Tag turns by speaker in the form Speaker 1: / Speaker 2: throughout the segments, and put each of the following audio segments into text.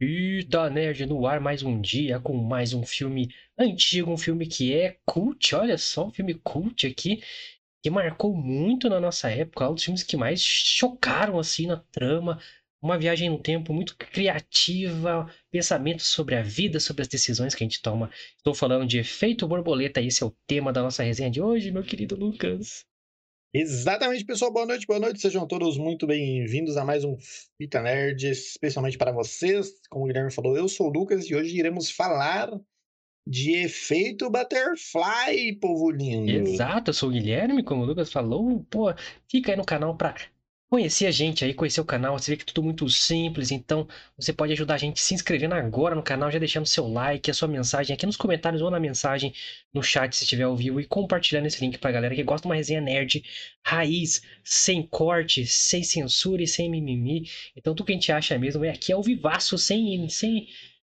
Speaker 1: Fita Nerd no ar mais um dia com mais um filme antigo, um filme que é cult, olha só, um filme cult aqui, que marcou muito na nossa época, um dos filmes que mais chocaram assim na trama, uma viagem no tempo muito criativa, pensamentos sobre a vida, sobre as decisões que a gente toma. Estou falando de Efeito Borboleta, esse é o tema da nossa resenha de hoje, meu querido Lucas.
Speaker 2: Exatamente, pessoal. Boa noite, boa noite. Sejam todos muito bem-vindos a mais um Fita Nerd, especialmente para vocês. Como o Guilherme falou, eu sou o Lucas e hoje iremos falar de efeito butterfly, povo lindo.
Speaker 1: Exato, eu sou o Guilherme, como o Lucas falou. Pô, fica aí no canal para conhecer a gente aí, conhecer o canal, você vê que é tudo muito simples, então você pode ajudar a gente se inscrevendo agora no canal, já deixando seu like, a sua mensagem aqui nos comentários ou na mensagem no chat se estiver ao vivo e compartilhando esse link pra galera que gosta de uma resenha nerd raiz, sem corte, sem censura e sem mimimi. Então tudo que a gente acha mesmo é aqui ao vivaço, sem, sem,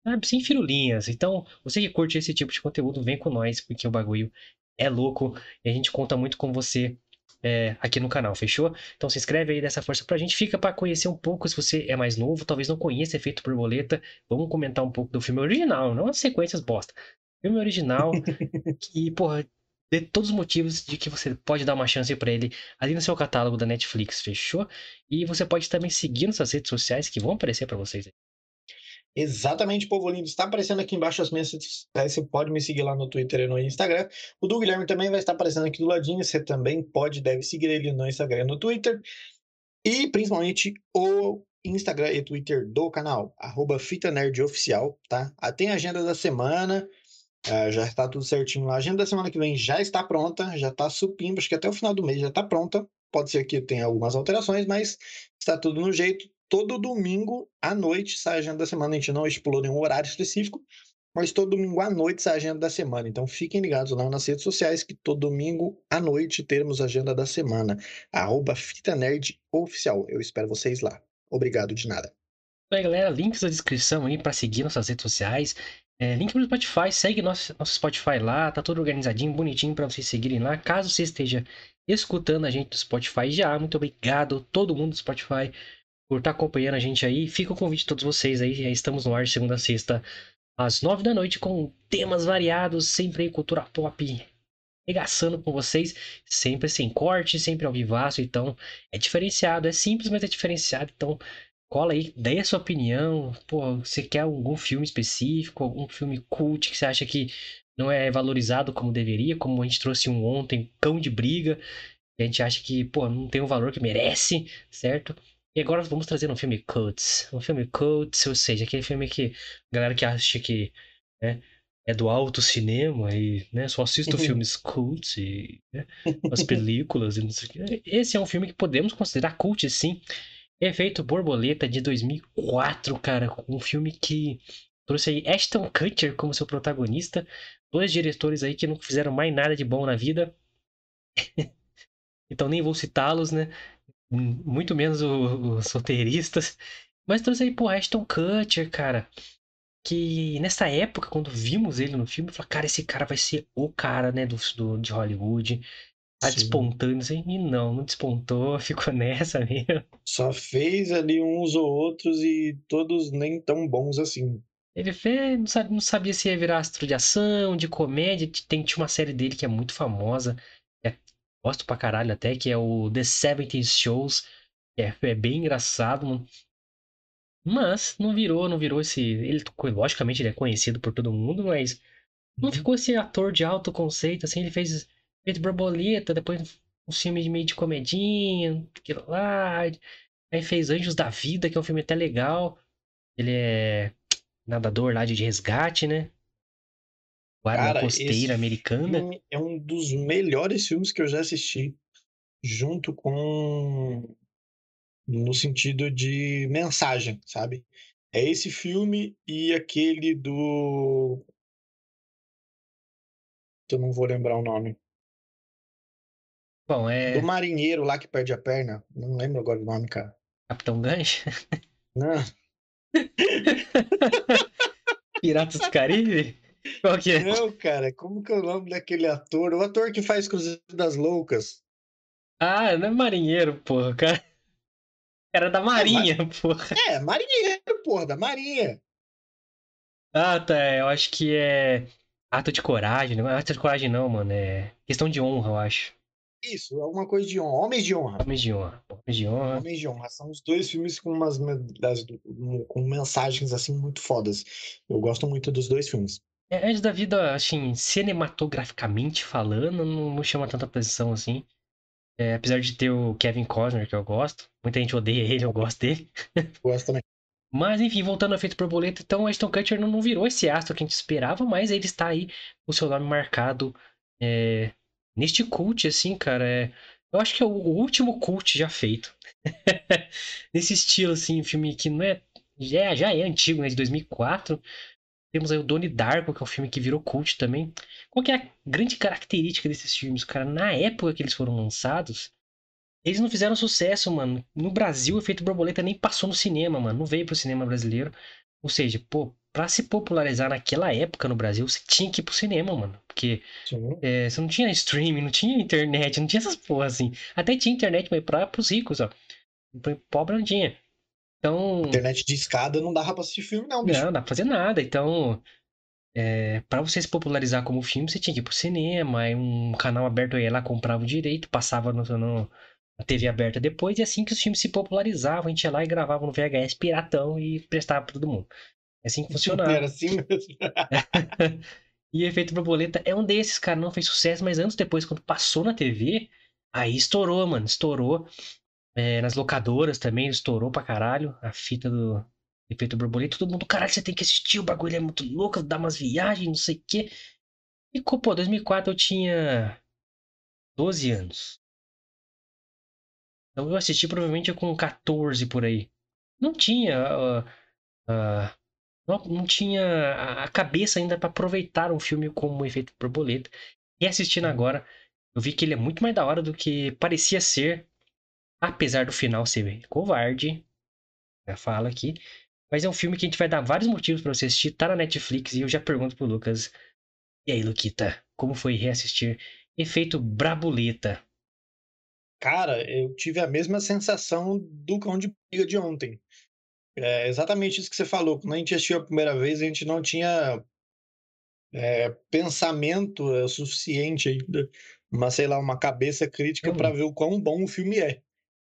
Speaker 1: sabe, sem firulinhas. Então, você que curte esse tipo de conteúdo, vem com nós, porque o bagulho é louco e a gente conta muito com você é, aqui no canal, fechou? Então se inscreve aí dessa força pra gente. Fica para conhecer um pouco se você é mais novo, talvez não conheça Efeito Borboleta. Vamos comentar um pouco do filme original, não as sequências bosta. Filme original que, porra, de todos os motivos de que você pode dar uma chance para ele ali no seu catálogo da Netflix, fechou? E você pode também seguir nas redes sociais que vão aparecer para vocês aí.
Speaker 2: Exatamente, povo lindo. Está aparecendo aqui embaixo as minhas Você pode me seguir lá no Twitter e no Instagram. O do Guilherme também vai estar aparecendo aqui do ladinho. Você também pode, deve seguir ele no Instagram e no Twitter. E principalmente o Instagram e Twitter do canal, arroba Fita Nerd Oficial, tá? Ah, tem a agenda da semana, ah, já está tudo certinho lá. A agenda da semana que vem já está pronta, já está supindo, acho que até o final do mês já está pronta. Pode ser que tenha algumas alterações, mas está tudo no jeito todo domingo à noite sai a agenda da semana. A gente não estipulou nenhum horário específico, mas todo domingo à noite sai a agenda da semana. Então fiquem ligados lá nas redes sociais que todo domingo à noite teremos a agenda da semana. Arroba Fita Nerd Oficial. Eu espero vocês lá. Obrigado de nada.
Speaker 1: Aí, galera, links na descrição aí para seguir nossas redes sociais. É, link no Spotify, segue nosso, nosso Spotify lá, tá tudo organizadinho, bonitinho para vocês seguirem lá. Caso você esteja escutando a gente do Spotify já, muito obrigado todo mundo do Spotify por estar tá acompanhando a gente aí. Fica o convite de todos vocês aí. Estamos no ar de segunda a sexta, às nove da noite, com temas variados, sempre em cultura pop, regaçando com vocês, sempre sem corte, sempre ao vivaço. Então, é diferenciado, é simples, mas é diferenciado. Então, cola aí, dê a sua opinião. Pô, você quer algum filme específico, algum filme cult que você acha que não é valorizado como deveria, como a gente trouxe um ontem, Cão de Briga. A gente acha que, pô, não tem o valor que merece, certo? E agora vamos trazer um filme cults. Um filme cults, ou seja, aquele filme que a galera que acha que né, é do alto cinema e né, só assista uhum. filmes cults e né, as películas e não sei o que. Esse é um filme que podemos considerar cult, sim. Efeito Borboleta de 2004, cara. Um filme que trouxe aí Ashton Kutcher como seu protagonista. Dois diretores aí que não fizeram mais nada de bom na vida. então nem vou citá-los, né? Muito menos os roteiristas. Mas trouxe aí, pô, Ashton Kutcher, cara. Que nessa época, quando vimos ele no filme, eu falei, cara, esse cara vai ser o cara, né, do, do de Hollywood. Tá Sim. despontando, assim, e não, não despontou, ficou nessa mesmo.
Speaker 2: Só fez ali uns ou outros e todos nem tão bons assim.
Speaker 1: Ele fez, não sabia, não sabia se ia virar astro de ação, de comédia. Tem, tinha uma série dele que é muito famosa, Gosto pra caralho até, que é o The 70s Shows. Que é, é bem engraçado. Mas não virou, não virou esse. Ele, logicamente, ele é conhecido por todo mundo, mas não uhum. ficou esse ator de alto conceito, assim, ele fez Feito Borboleta, depois um filme de meio de comedinha, aquilo lá. Aí fez Anjos da Vida, que é um filme até legal. Ele é nadador lá de resgate, né? Guarda costeira americana.
Speaker 2: É um dos melhores filmes que eu já assisti, junto com. no sentido de mensagem, sabe? É esse filme e aquele do. Eu não vou lembrar o nome.
Speaker 1: Bom, é.
Speaker 2: Do marinheiro lá que perde a perna. Não lembro agora o nome, cara.
Speaker 1: Capitão Gancho?
Speaker 2: Não.
Speaker 1: Piratas do Caribe? Qual que é?
Speaker 2: Não, cara, como que é o nome daquele ator? O ator que faz Cruzeiro das Loucas.
Speaker 1: Ah, não é marinheiro, porra, cara. Era da é, Marinha, é, porra.
Speaker 2: É, marinheiro, porra, da Marinha.
Speaker 1: Ah, tá. Eu acho que é ato de coragem. Não é ato de coragem, não, mano. É questão de honra, eu acho.
Speaker 2: Isso, alguma coisa de honra. Homens de honra.
Speaker 1: Homens de honra. Homens de honra.
Speaker 2: Homens de honra. São os dois filmes com umas das, com mensagens assim muito fodas. Eu gosto muito dos dois filmes.
Speaker 1: É, antes da vida, assim, cinematograficamente falando, não, não chama tanta atenção assim. É, apesar de ter o Kevin Costner, que eu gosto. Muita gente odeia ele, eu gosto dele.
Speaker 2: Gosto também.
Speaker 1: Mas, enfim, voltando ao efeito borboleta, então Ashton Kutcher não, não virou esse astro que a gente esperava, mas ele está aí com o seu nome marcado é, neste cult, assim, cara. É, eu acho que é o, o último cult já feito. Nesse estilo, assim, filme que não é. Já, é, já é antigo, né? De 2004. Temos aí o Donnie Darko, que é um filme que virou cult também. Qual que é a grande característica desses filmes, cara? Na época que eles foram lançados, eles não fizeram sucesso, mano. No Brasil, o efeito borboleta nem passou no cinema, mano. Não veio pro cinema brasileiro. Ou seja, pô, pra se popularizar naquela época no Brasil, você tinha que ir pro cinema, mano. Porque é, você não tinha streaming, não tinha internet, não tinha essas porras assim. Até tinha internet, mas pra, pros ricos, ó. Pobre não tinha. Então.
Speaker 2: Internet de escada não dava pra assistir filme, não, bicho.
Speaker 1: Não, não dá pra fazer nada. Então. É, para você se popularizar como filme, você tinha que ir pro cinema, aí um canal aberto ia lá, comprava o direito, passava no, no, a TV aberta depois, e assim que os filmes se popularizavam, a gente ia lá e gravava no VHS piratão e prestava pra todo mundo. É assim que funcionava.
Speaker 2: Era assim mesmo.
Speaker 1: e Efeito Borboleta é um desses, cara, não fez sucesso, mas anos depois, quando passou na TV, aí estourou, mano, estourou. É, nas locadoras também, estourou pra caralho a fita do Efeito Borboleta. Todo mundo, caralho, você tem que assistir, o bagulho é muito louco, dá umas viagens, não sei o quê. E, pô, 2004 eu tinha 12 anos. Então eu assisti provavelmente com 14 por aí. Não tinha. Uh, uh, não, não, tinha a cabeça ainda para aproveitar um filme como Efeito Borboleta. E assistindo agora, eu vi que ele é muito mais da hora do que parecia ser. Apesar do final ser covarde. Já fala aqui. Mas é um filme que a gente vai dar vários motivos para você assistir. Tá na Netflix e eu já pergunto pro Lucas. E aí, Luquita, como foi reassistir Efeito Brabuleta?
Speaker 2: Cara, eu tive a mesma sensação do cão de briga de ontem. É exatamente isso que você falou. Quando a gente assistiu a primeira vez, a gente não tinha é, pensamento é, suficiente ainda, uma, sei lá, uma cabeça crítica uhum. para ver o quão bom o filme é.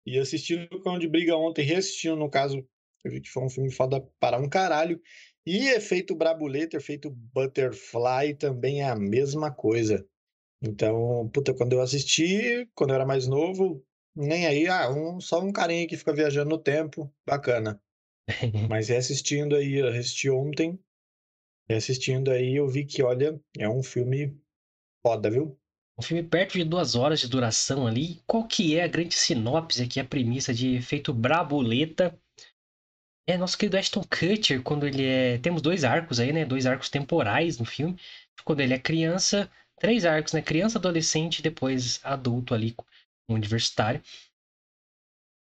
Speaker 2: E assistindo o Cão de Briga ontem, reassistindo, no caso, eu vi que foi um filme foda para um caralho. E efeito Brabuleta, efeito Butterfly também é a mesma coisa. Então, puta, quando eu assisti, quando eu era mais novo, nem aí, ah, um, só um carinha que fica viajando no tempo, bacana. Mas reassistindo aí, eu assisti ontem, reassistindo aí, eu vi que, olha, é um filme foda, viu?
Speaker 1: Um filme perto de duas horas de duração ali. Qual que é a grande sinopse aqui, a premissa de efeito Brabuleta? É nosso querido Ashton Kutcher, quando ele é... Temos dois arcos aí, né? Dois arcos temporais no filme. Quando ele é criança, três arcos, né? Criança, adolescente e depois adulto ali, universitário.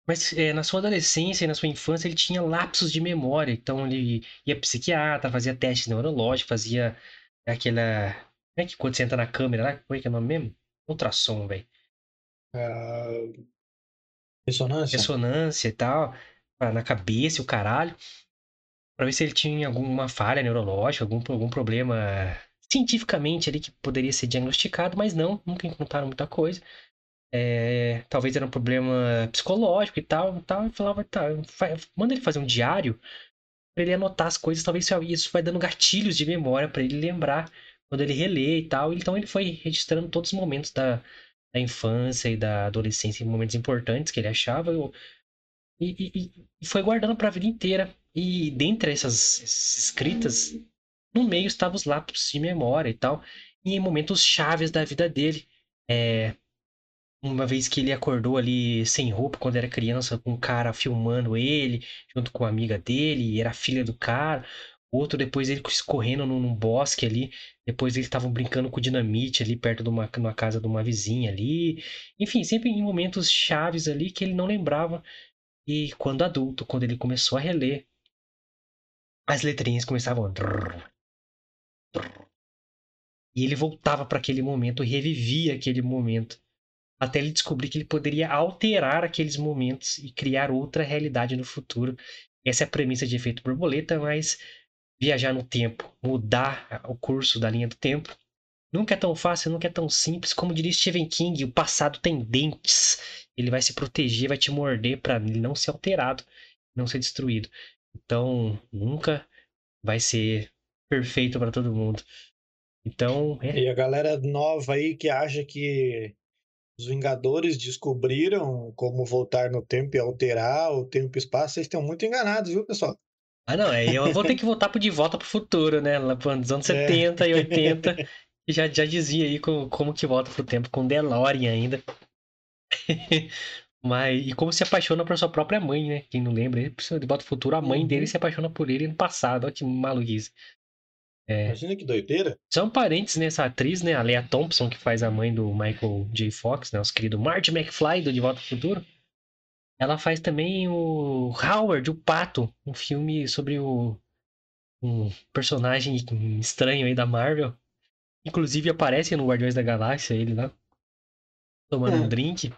Speaker 1: Mas é, na sua adolescência e na sua infância ele tinha lapsos de memória. Então ele ia psiquiatra, fazia teste neurológico, fazia aquela. Como é que quando você entra na câmera lá? Como é que é o nome mesmo? Ultrassom, velho.
Speaker 2: Uh... Ressonância.
Speaker 1: Ressonância e tal. Na cabeça e o caralho. Pra ver se ele tinha alguma falha neurológica, algum, algum problema cientificamente ali que poderia ser diagnosticado, mas não, nunca encontraram muita coisa. É, talvez era um problema psicológico e tal, e tal. E falava, tá, manda ele fazer um diário para ele anotar as coisas, talvez isso vai dando gatilhos de memória para ele lembrar quando ele relê e tal. Então ele foi registrando todos os momentos da, da infância e da adolescência, momentos importantes que ele achava. E, e, e foi guardando para a vida inteira. E dentre essas, essas escritas, no meio estavam os lapsos de memória e tal, e em momentos chaves da vida dele. É, uma vez que ele acordou ali sem roupa quando era criança, com um cara filmando ele, junto com a amiga dele, era filha do cara. Outro, depois ele escorrendo num, num bosque ali. Depois eles estavam brincando com dinamite ali perto de uma, uma casa de uma vizinha ali. Enfim, sempre em momentos chaves ali que ele não lembrava. E quando adulto, quando ele começou a reler, as letrinhas começavam. E ele voltava para aquele momento, revivia aquele momento, até ele descobrir que ele poderia alterar aqueles momentos e criar outra realidade no futuro. Essa é a premissa de efeito borboleta, mas viajar no tempo, mudar o curso da linha do tempo. Nunca é tão fácil, nunca é tão simples. Como diria Stephen King, o passado tem dentes. Ele vai se proteger, vai te morder para não ser alterado, não ser destruído. Então, nunca vai ser perfeito para todo mundo. Então, é...
Speaker 2: E a galera nova aí que acha que os Vingadores descobriram como voltar no tempo e alterar o tempo e espaço, vocês estão muito enganados, viu, pessoal?
Speaker 1: Ah, não, é, eu vou ter que voltar pro De Volta pro Futuro, né? Lá nos anos é. 70 e 80. E já, já dizia aí como, como que volta pro tempo, com DeLorean ainda. Mas, e como se apaixona por sua própria mãe, né? Quem não lembra, ele de Volta pro Futuro, a mãe uhum. dele se apaixona por ele no passado. Olha que maluquice.
Speaker 2: É. Imagina que doideira.
Speaker 1: São parentes nessa atriz, né? A Leia Thompson, que faz a mãe do Michael J. Fox, né? Nosso querido Marty McFly do De Volta pro Futuro. Ela faz também o Howard, o Pato, um filme sobre o um personagem estranho aí da Marvel. Inclusive aparece no Guardiões da Galáxia ele lá tomando é. um drink.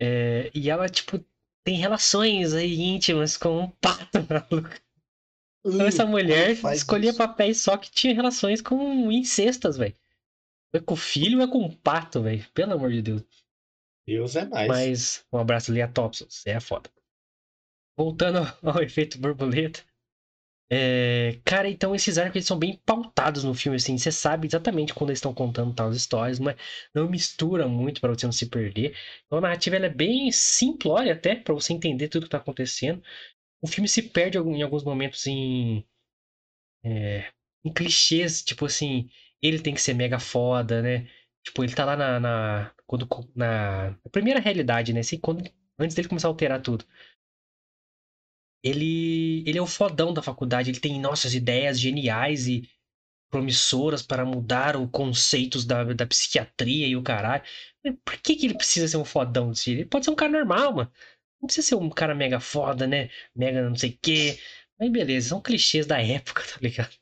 Speaker 1: É, e ela, tipo, tem relações aí íntimas com um pato maluco. Então essa mulher escolhia isso. papéis só que tinha relações com incestas, velho. É com o filho ou é com o pato, velho? Pelo amor de Deus.
Speaker 2: Deus é mais.
Speaker 1: Mas um abraço ali a Thompson, você é foda. Voltando ao efeito borboleta. É... Cara, então esses arcos eles são bem pautados no filme, assim. Você sabe exatamente quando eles estão contando tal histórias, mas não mistura muito para você não se perder. Então a narrativa é bem simplória até, para você entender tudo que tá acontecendo. O filme se perde em alguns momentos em. É... em clichês, tipo assim, ele tem que ser mega foda, né? Tipo, ele tá lá na, na quando na, primeira realidade, né? Assim, quando, antes dele começar a alterar tudo. Ele, ele é o fodão da faculdade, ele tem nossas ideias geniais e promissoras para mudar os conceitos da, da psiquiatria e o caralho. Por que, que ele precisa ser um fodão desse Ele pode ser um cara normal, mano. Não precisa ser um cara mega foda, né? Mega não sei o quê. Mas beleza, são clichês da época, tá ligado?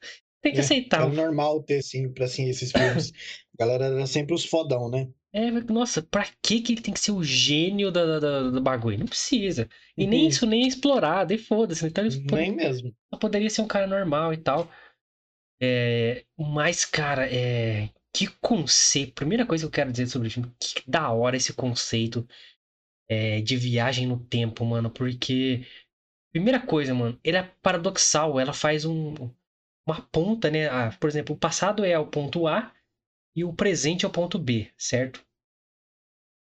Speaker 1: Tem que é, aceitar.
Speaker 2: É normal ter, assim, pra assim, esses filmes. A galera era sempre os fodão, né?
Speaker 1: É, nossa, pra que, que ele tem que ser o gênio da, da do bagulho? Não precisa. E uhum. nem isso nem é explorado, e foda-se. Então,
Speaker 2: nem pod... mesmo.
Speaker 1: Poderia ser um cara normal e tal. É, mas, cara, é, que conceito. Primeira coisa que eu quero dizer sobre o filme, que da hora esse conceito é, de viagem no tempo, mano. Porque, primeira coisa, mano, ele é paradoxal. Ela faz um, uma ponta, né? Ah, por exemplo, o passado é o ponto A e o presente é o ponto B, certo?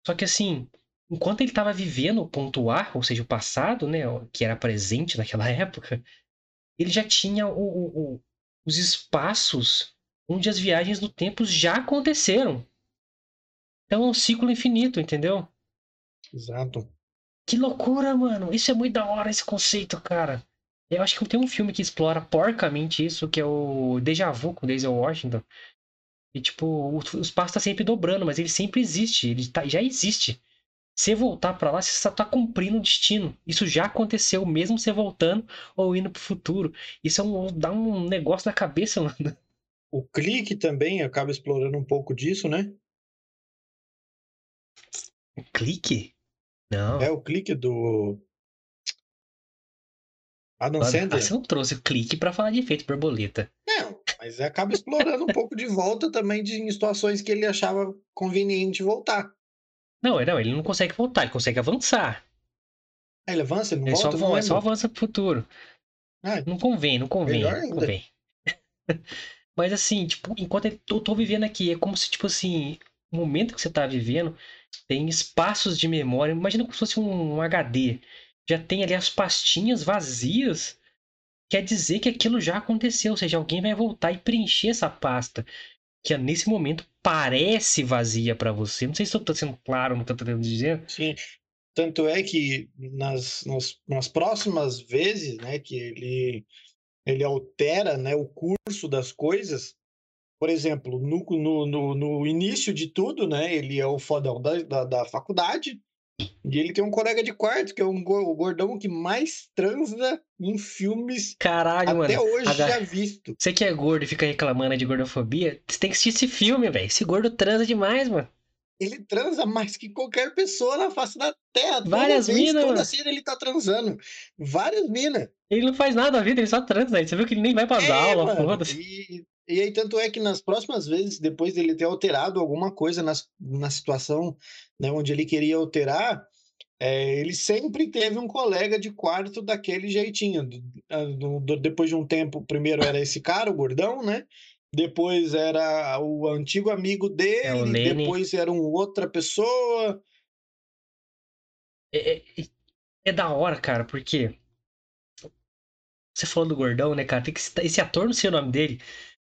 Speaker 1: Só que assim, enquanto ele estava vivendo o ponto A, ou seja, o passado, né, que era presente naquela época, ele já tinha o, o, o, os espaços onde as viagens no tempo já aconteceram. Então é um ciclo infinito, entendeu?
Speaker 2: Exato.
Speaker 1: Que loucura, mano. Isso é muito da hora, esse conceito, cara. Eu acho que tem um filme que explora porcamente isso, que é o Deja Vu com Denzel Washington. E, tipo, o, o espaço tá sempre dobrando, mas ele sempre existe. Ele tá, já existe. Você voltar para lá, você só tá cumprindo o destino. Isso já aconteceu, mesmo você voltando ou indo pro futuro. Isso é um, dá um negócio na cabeça, mano.
Speaker 2: O clique também acaba explorando um pouco disso, né?
Speaker 1: O clique? Não.
Speaker 2: É o clique do.
Speaker 1: Adam Sandler. Você não trouxe o clique para falar de efeito borboleta.
Speaker 2: Não, mas acaba explorando um pouco de volta também de, em situações que ele achava conveniente voltar.
Speaker 1: Não, não, ele não consegue voltar, ele consegue avançar.
Speaker 2: Ele avança, ele não ele volta?
Speaker 1: Só, não é só avança pro futuro. Ah, não convém, não convém. Não convém. mas assim, tipo, enquanto eu tô vivendo aqui, é como se, tipo assim, o momento que você tá vivendo tem espaços de memória. Imagina como se fosse um, um HD. Já tem ali as pastinhas vazias quer dizer que aquilo já aconteceu, ou seja, alguém vai voltar e preencher essa pasta que nesse momento parece vazia para você. Não sei se estou sendo claro no que eu estou tentando dizer.
Speaker 2: Sim. Tanto é que nas, nas, nas, próximas vezes né, que ele, ele altera né, o curso das coisas, por exemplo, no, no, no, no início de tudo, né, ele é o fodão da, da, da faculdade, e ele tem um colega de quarto, que é um o gordão que mais transa em filmes
Speaker 1: Caralho,
Speaker 2: até
Speaker 1: mano.
Speaker 2: hoje já visto.
Speaker 1: Você que é gordo e fica reclamando de gordofobia, você tem que assistir esse filme, velho. Esse gordo transa demais, mano.
Speaker 2: Ele transa mais que qualquer pessoa na face da Terra.
Speaker 1: Várias
Speaker 2: toda vez,
Speaker 1: mina,
Speaker 2: toda
Speaker 1: mano.
Speaker 2: cena ele tá transando. Várias minas.
Speaker 1: Ele não faz nada na vida, ele só transa. Aí você viu que ele nem vai pras
Speaker 2: É,
Speaker 1: aulas,
Speaker 2: mano.
Speaker 1: foda-se.
Speaker 2: E, e aí, tanto é que nas próximas vezes, depois dele ter alterado alguma coisa nas, na situação né, onde ele queria alterar, é, ele sempre teve um colega de quarto daquele jeitinho. Do- ah, do- depois de um tempo, primeiro era esse cara, o gordão, né? Depois era o antigo amigo dele,
Speaker 1: É,
Speaker 2: depois era uma outra pessoa.
Speaker 1: É, é- é da hora, cara, porque. Você falou do gordão, né, cara? Tem que esse ator, não sei o nome dele,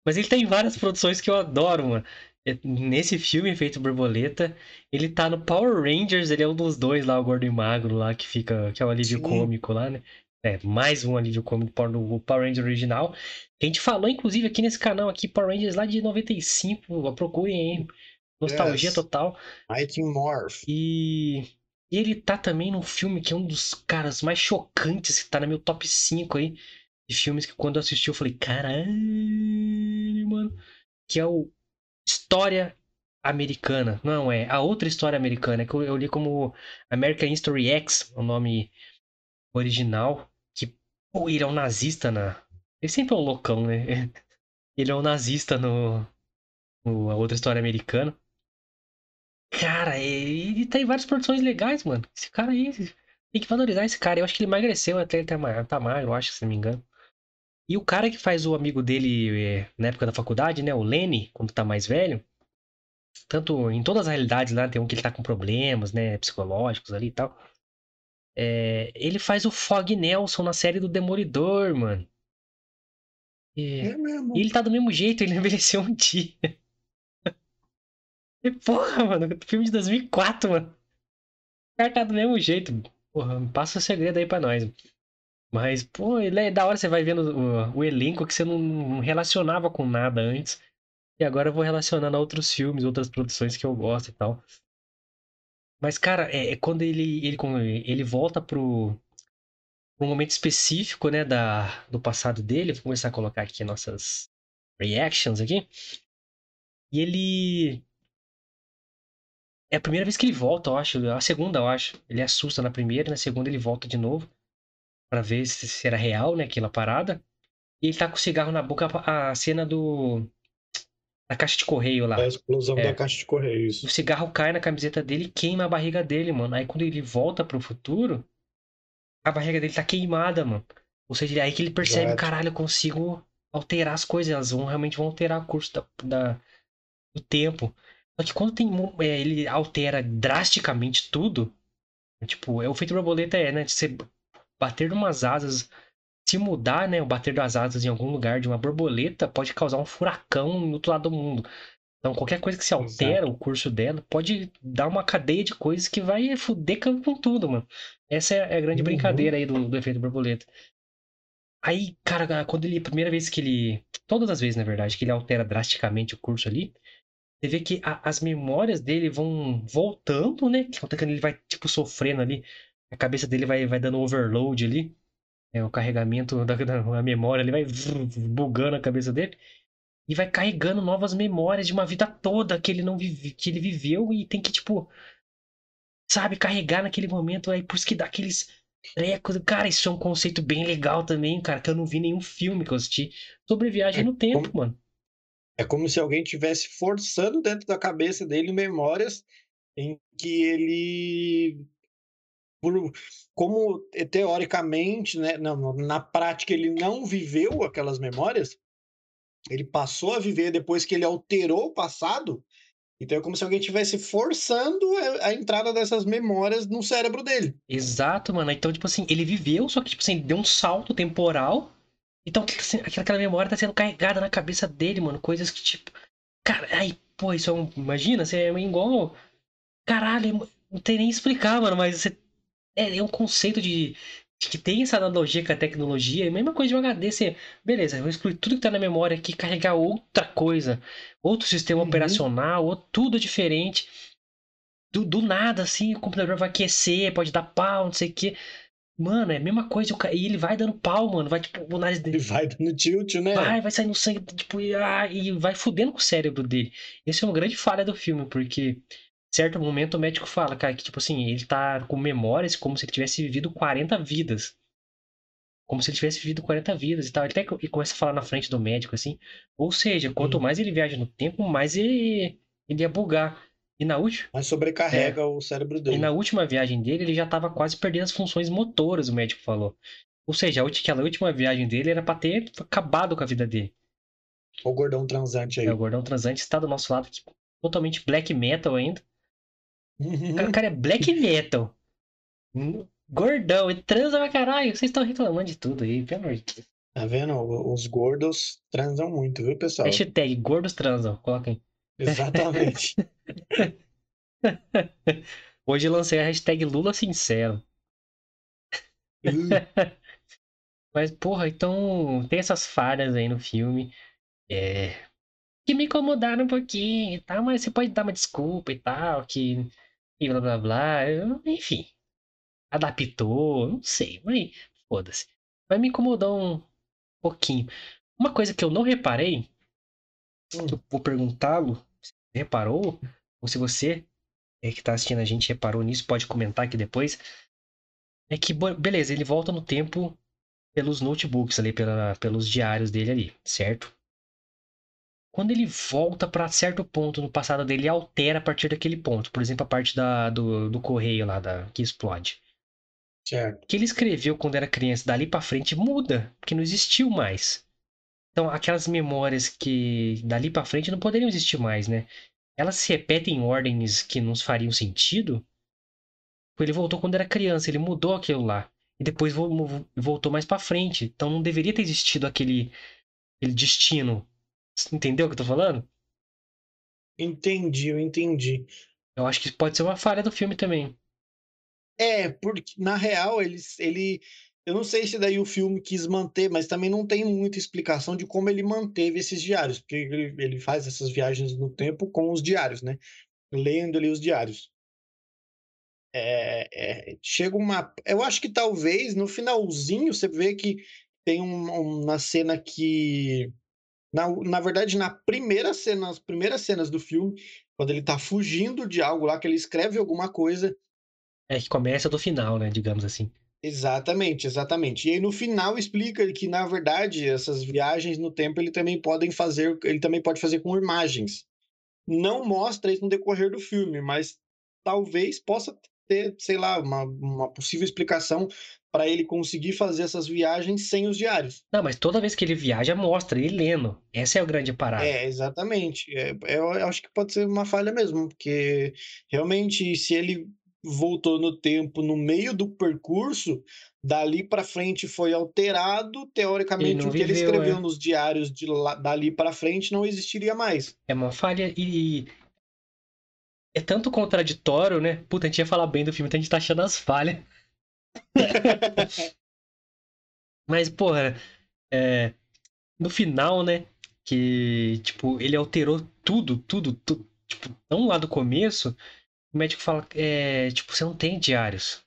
Speaker 1: mas ele tá em várias produções que eu adoro, mano. É, Nesse filme, Efeito Borboleta, ele tá no Power Rangers, ele é um dos dois lá, o gordo e magro lá, que fica, que é o alívio
Speaker 2: Sim.
Speaker 1: cômico lá, né? É, mais um alívio cômico do Power Ranger original. A gente falou, inclusive, aqui nesse canal aqui, Power Rangers lá de 95, procurem aí. Nostalgia
Speaker 2: Yes.
Speaker 1: total.
Speaker 2: Mighty Morph.
Speaker 1: E e ele tá também num filme que é um dos caras mais chocantes, que tá no meu top 5 aí, de filmes que quando eu assisti eu falei, caralho, mano. Que é o História Americana. Não, é a outra história americana, que eu, eu li como American History X, o nome original. Que, pô, ele é um nazista na. Ele sempre é um loucão, né? Ele é um nazista no, no A Outra História Americana. Cara, ele tá várias produções legais, mano. Esse cara aí, tem que valorizar esse cara. Eu acho que ele emagreceu até ele tá tá magro, eu acho, se não me engano. E o cara que faz o amigo dele é, na época da faculdade, né? O Lenny, quando tá mais velho. Tanto em todas as realidades lá, tem um que ele tá com problemas, né? Psicológicos ali e tal. É, ele faz o Fog Nelson na série do Demolidor, mano. E-
Speaker 2: É mesmo.
Speaker 1: e ele tá do mesmo jeito, ele envelheceu um dia. E porra, mano, filme de 2004, mano. O cara tá do mesmo jeito. Porra, passa o segredo aí pra nós. Mas, pô, ele é da hora você vai vendo o, o elenco que você não, não relacionava com nada antes. E agora eu vou relacionando a outros filmes, outras produções que eu gosto e tal. Mas, cara, é, é quando ele, ele, ele volta pro, pro momento específico, né, da, do passado dele. Vou começar a colocar aqui nossas reactions aqui. E ele. É a primeira vez que ele volta, eu acho. A segunda, eu acho. Ele assusta na primeira, na segunda ele volta de novo. Pra ver se, se era real, né, aquela parada. E ele tá com o cigarro na boca, a, a cena do. Da caixa de correio lá.
Speaker 2: A explosão
Speaker 1: É.
Speaker 2: da caixa de correios.
Speaker 1: O cigarro cai na camiseta dele e queima a barriga dele, mano. Aí quando ele volta pro futuro, a barriga dele tá queimada, mano. Ou seja, é aí que ele percebe,
Speaker 2: Exato.
Speaker 1: caralho, eu consigo alterar as coisas. Elas vão realmente vão alterar o curso da, da- do tempo. Só que quando tem, é, ele altera drasticamente tudo, tipo, é o efeito borboleta é, né? Você bater umas asas, se mudar, né? O bater das asas em algum lugar de uma borboleta pode causar um furacão no outro lado do mundo. Então, qualquer coisa que se altera o curso dela pode dar uma cadeia de coisas que vai fuder com tudo, mano. Essa é a grande
Speaker 2: Uhum.
Speaker 1: brincadeira aí do, do efeito borboleta. Aí, cara, quando ele. Primeira vez que ele. Todas as vezes, na verdade, que ele altera drasticamente o curso ali. Você vê que a- as memórias dele vão voltando, né? Ele vai, tipo, sofrendo ali. A cabeça dele vai, vai dando overload ali. É, o carregamento da, da memória, ele vai bugando a cabeça dele. E vai carregando novas memórias de uma vida toda que ele não vive, que ele viveu e tem que, tipo, sabe, carregar naquele momento. Aí por isso que dá aqueles trecos. Cara, isso é um conceito bem legal também, cara, que eu não vi nenhum filme que eu assisti sobre viagem
Speaker 2: É,
Speaker 1: no tempo,
Speaker 2: como-
Speaker 1: mano.
Speaker 2: É como se alguém tivesse forçando dentro da cabeça dele memórias em que ele. Por- como eh, teoricamente, né, não, na prática, ele não viveu aquelas memórias, ele passou a viver depois que ele alterou o passado. Então é como se alguém estivesse forçando a, entrada dessas memórias no cérebro dele.
Speaker 1: Exato, mano. Então, tipo assim, ele viveu, só que, tipo assim, deu um salto temporal. Então, aquela, aquela memória tá sendo carregada na cabeça dele, mano. Coisas que, tipo. Cara, aí, pô, isso é um. Imagina, você é igual. Caralho, não tem nem explicar, mano, mas você. É, é um conceito de, de que tem essa analogia com a tecnologia. É a mesma coisa de um HD. Você, beleza, eu vou excluir tudo que tá na memória aqui, carregar outra coisa, outro sistema
Speaker 2: Uhum.
Speaker 1: operacional, ou tudo diferente. Do, do nada, assim, o computador vai aquecer, pode dar pau, não sei o quê. Mano, é a mesma coisa. E ele vai dando pau, mano. Vai, tipo, o nariz
Speaker 2: Ele
Speaker 1: dele.
Speaker 2: vai dando tilt, né?
Speaker 1: Vai, vai saindo sangue, tipo, e, ah, e vai fudendo com o cérebro dele. Esse é uma grande falha do filme, porque certo momento o médico fala, cara, que tipo assim, ele tá com memórias como se ele tivesse vivido 40 vidas. Como se ele tivesse vivido 40 vidas e tal. Ele até co- e começa a falar na frente do médico, assim. Ou seja, quanto
Speaker 2: Sim.
Speaker 1: mais ele viaja no tempo, mais ele, ele ia bugar. E na última.
Speaker 2: Mas sobrecarrega o cérebro
Speaker 1: E
Speaker 2: dele.
Speaker 1: na última viagem dele, ele já estava quase perdendo as funções motoras, o médico falou. Ou seja, aquela última viagem dele era pra ter acabado com a vida dele.
Speaker 2: O gordão transante aí.
Speaker 1: É, o gordão transante está do nosso lado, tipo, totalmente black metal ainda. O cara, o cara é black metal. Hum, Gordão, ele transa pra caralho. Vocês estão reclamando de tudo aí, pelo amor de Deus.
Speaker 2: Tá vendo? Os gordos transam muito, viu, pessoal?
Speaker 1: Hashtag gordos transam, coloquem.
Speaker 2: Exatamente.
Speaker 1: Hoje lancei a hashtag Lula Sincero. Mas, porra, então tem essas falhas aí no filme. É. Que me incomodaram um pouquinho e tal, mas você pode dar uma desculpa e tal, que. E blá blá blá. Enfim. Adaptou, não sei, mas foda-se. Mas me incomodou um pouquinho. Uma coisa que eu não reparei, eu vou perguntá-lo, reparou, ou se você é, que tá assistindo a gente reparou nisso, pode comentar aqui depois. É que, beleza, ele volta no tempo pelos notebooks ali, pela, pelos diários dele ali, certo? Quando ele volta para certo ponto no passado dele, ele altera a partir daquele ponto. Por exemplo, a parte da, do, do correio lá da, que explode.
Speaker 2: certo.
Speaker 1: O que ele escreveu quando era criança, dali para frente, muda, porque não existiu mais. Então, aquelas memórias que dali para frente não poderiam existir mais, né? Elas se repetem em ordens que não fariam sentido. Ele voltou quando era criança, ele mudou aquilo lá. E depois vo- vo- voltou mais para frente. Então não deveria ter existido aquele, aquele destino. Você Entendeu o que eu tô falando?
Speaker 2: Entendi, eu entendi.
Speaker 1: Eu acho que pode ser uma falha do filme também.
Speaker 2: É, porque na real ele, ele. Eu não sei se daí o filme quis manter, mas também não tem muita explicação de como ele manteve esses diários, porque ele, ele faz essas viagens no tempo com os diários, né? Lendo ali os diários. É, é, chega uma. Eu acho que talvez no finalzinho você vê que tem um- uma cena que. Na, na verdade, na primeira cena, nas primeiras cenas do filme, quando ele tá fugindo de algo lá, que ele escreve alguma coisa.
Speaker 1: É que começa do final, né? Digamos assim.
Speaker 2: Exatamente, exatamente. E aí no final explica que, na verdade, essas viagens no tempo ele também podem fazer, ele também pode fazer com imagens. Não mostra isso no decorrer do filme, mas talvez possa ter, sei lá, uma, uma possível explicação para ele conseguir fazer essas viagens sem os diários.
Speaker 1: Não, mas toda vez que ele viaja, mostra ele lendo. Essa é a grande parada.
Speaker 2: É, exatamente. É, eu acho que pode ser uma falha mesmo, porque realmente, se ele voltou no tempo no meio do percurso, dali para frente foi alterado, teoricamente o que ele
Speaker 1: viveu,
Speaker 2: escreveu
Speaker 1: é.
Speaker 2: nos diários de lá, dali para frente não existiria mais.
Speaker 1: É uma falha e. É tanto contraditório, né? Puta, a gente ia falar bem do filme, então a gente tá achando as falhas. Mas, porra, é, no final, né? Que, tipo, ele alterou tudo, tudo, tudo. Tipo, não lá do começo, o médico fala, é, tipo, você não tem diários.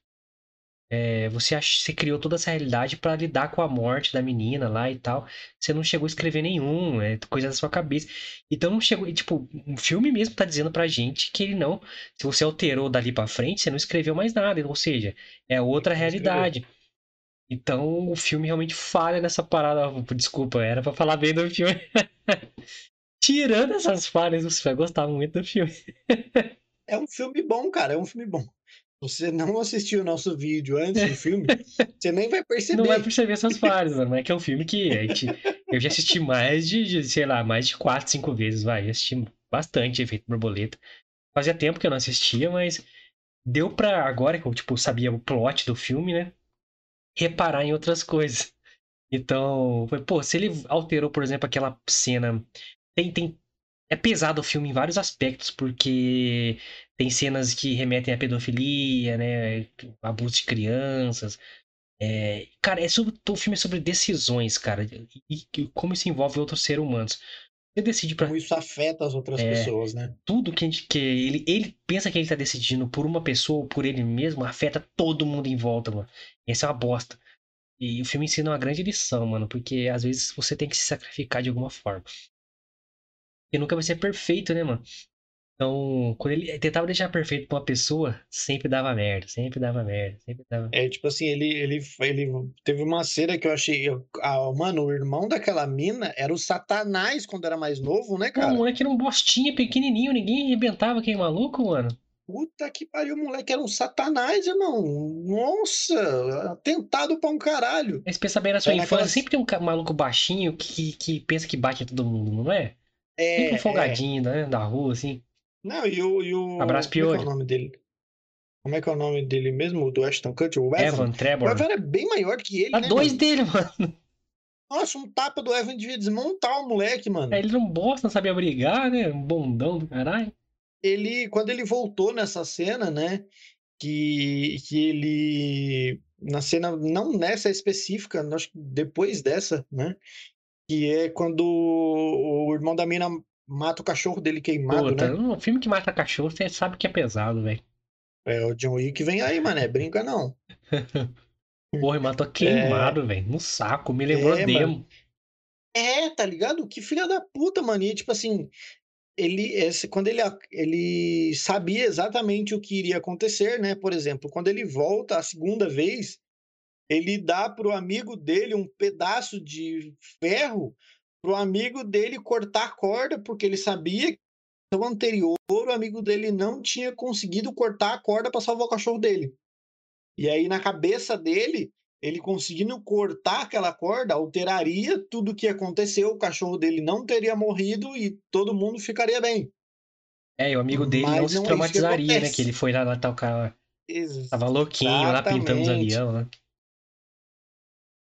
Speaker 1: É, você, ach... você criou toda essa realidade pra lidar com a morte da menina lá e tal. Você não chegou a escrever nenhum, é coisa da sua cabeça. Então não chegou. e, Tipo, o filme mesmo tá dizendo pra gente que ele não. Se você alterou dali pra frente, você não escreveu mais nada. Ou seja, é outra realidade. Então o filme realmente falha nessa parada. Desculpa, era pra falar bem do filme. Tirando essas falhas, você vai gostar muito do filme.
Speaker 2: É um filme bom, cara, é um filme bom. Você não assistiu o nosso vídeo antes do filme, você nem vai perceber.
Speaker 1: Não vai perceber essas falhas, mano. Mas é que é um filme que gente, eu já assisti mais de, de, sei lá, mais de 4, 5 vezes, vai. Eu assisti bastante Efeito Borboleta. Fazia tempo que eu não assistia, mas deu pra, agora que eu, tipo, sabia o plot do filme, né? Reparar em outras coisas. Então, foi, pô, se ele alterou, por exemplo, aquela cena. Tem, tem. É pesado o filme em vários aspectos, porque tem cenas que remetem à pedofilia, né? Abuso de crianças. É, cara, é sobre, o filme é sobre decisões, cara. E, e como isso envolve outros seres humanos. Você decide pra
Speaker 2: Como isso afeta as outras
Speaker 1: É.
Speaker 2: pessoas, né?
Speaker 1: tudo que, a gente, que ele, ele pensa que ele tá decidindo por uma pessoa ou por ele mesmo, afeta todo mundo em volta, mano. Essa é uma bosta. E o filme ensina uma grande lição, mano, porque às vezes você tem que se sacrificar de alguma forma. E nunca vai ser perfeito, né, mano? Então, quando ele tentava deixar perfeito pra uma pessoa, sempre dava merda, sempre dava merda, sempre dava.
Speaker 2: É, tipo assim, ele, ele, ele teve uma cena que eu achei. eu- ah, mano, o irmão daquela mina era o Satanás quando era mais novo, né,
Speaker 1: Pô, o
Speaker 2: cara?
Speaker 1: moleque era um bostinha pequenininho, ninguém arrebentava aquele maluco, mano.
Speaker 2: Puta que pariu, o moleque era um Satanás, irmão. Nossa, atentado pra um caralho.
Speaker 1: Mas pensa bem na sua
Speaker 2: É
Speaker 1: infância,
Speaker 2: naquelas-
Speaker 1: sempre tem um maluco baixinho que, que pensa que bate em todo mundo, não é?
Speaker 2: É,
Speaker 1: um
Speaker 2: é.
Speaker 1: folgadinho, né? Da rua, assim.
Speaker 2: Não, e o. E o
Speaker 1: Abraço,
Speaker 2: como é que é o nome dele? Como é que é o nome dele mesmo? O do Ashton Kutcher? O Evan.
Speaker 1: Evan,
Speaker 2: O
Speaker 1: Trevor.
Speaker 2: Evan é bem maior que ele,
Speaker 1: Tá
Speaker 2: né?
Speaker 1: dois
Speaker 2: mano?
Speaker 1: dele, mano.
Speaker 2: Nossa, um tapa do Evan devia desmontar o moleque, mano.
Speaker 1: Aí Ele não bosta, não sabia brigar, né? Um bondão do caralho.
Speaker 2: ele quando ele voltou nessa cena, né, que, que ele na cena não nessa específica, acho que depois dessa, né, que é quando o irmão da mina mata o cachorro dele queimado,
Speaker 1: Puta,
Speaker 2: né?
Speaker 1: um filme que mata cachorro, você sabe que é pesado, velho.
Speaker 2: É o John Wick vem aí, mané, brinca não.
Speaker 1: Porra, ele matou queimado, velho. No saco. Me lembrou
Speaker 2: É,
Speaker 1: Demo.
Speaker 2: mano. É, tá ligado? Que filha da puta, mano. E, tipo assim, ele, esse, quando ele, ele sabia exatamente o que iria acontecer, né? Por exemplo, quando ele volta a segunda vez, ele dá pro amigo dele um pedaço de ferro pro amigo dele cortar a corda, porque ele sabia que no anterior o amigo dele não tinha conseguido cortar a corda para salvar o cachorro dele. E aí, na cabeça dele, ele conseguindo cortar aquela corda, alteraria tudo o que aconteceu, o cachorro dele não teria morrido e todo mundo ficaria bem.
Speaker 1: É, e o amigo dele
Speaker 2: Mas
Speaker 1: não se
Speaker 2: é isso que
Speaker 1: traumatizaria, né? Que ele foi lá matar o cara. Tava louquinho lá pintando os aviões, né?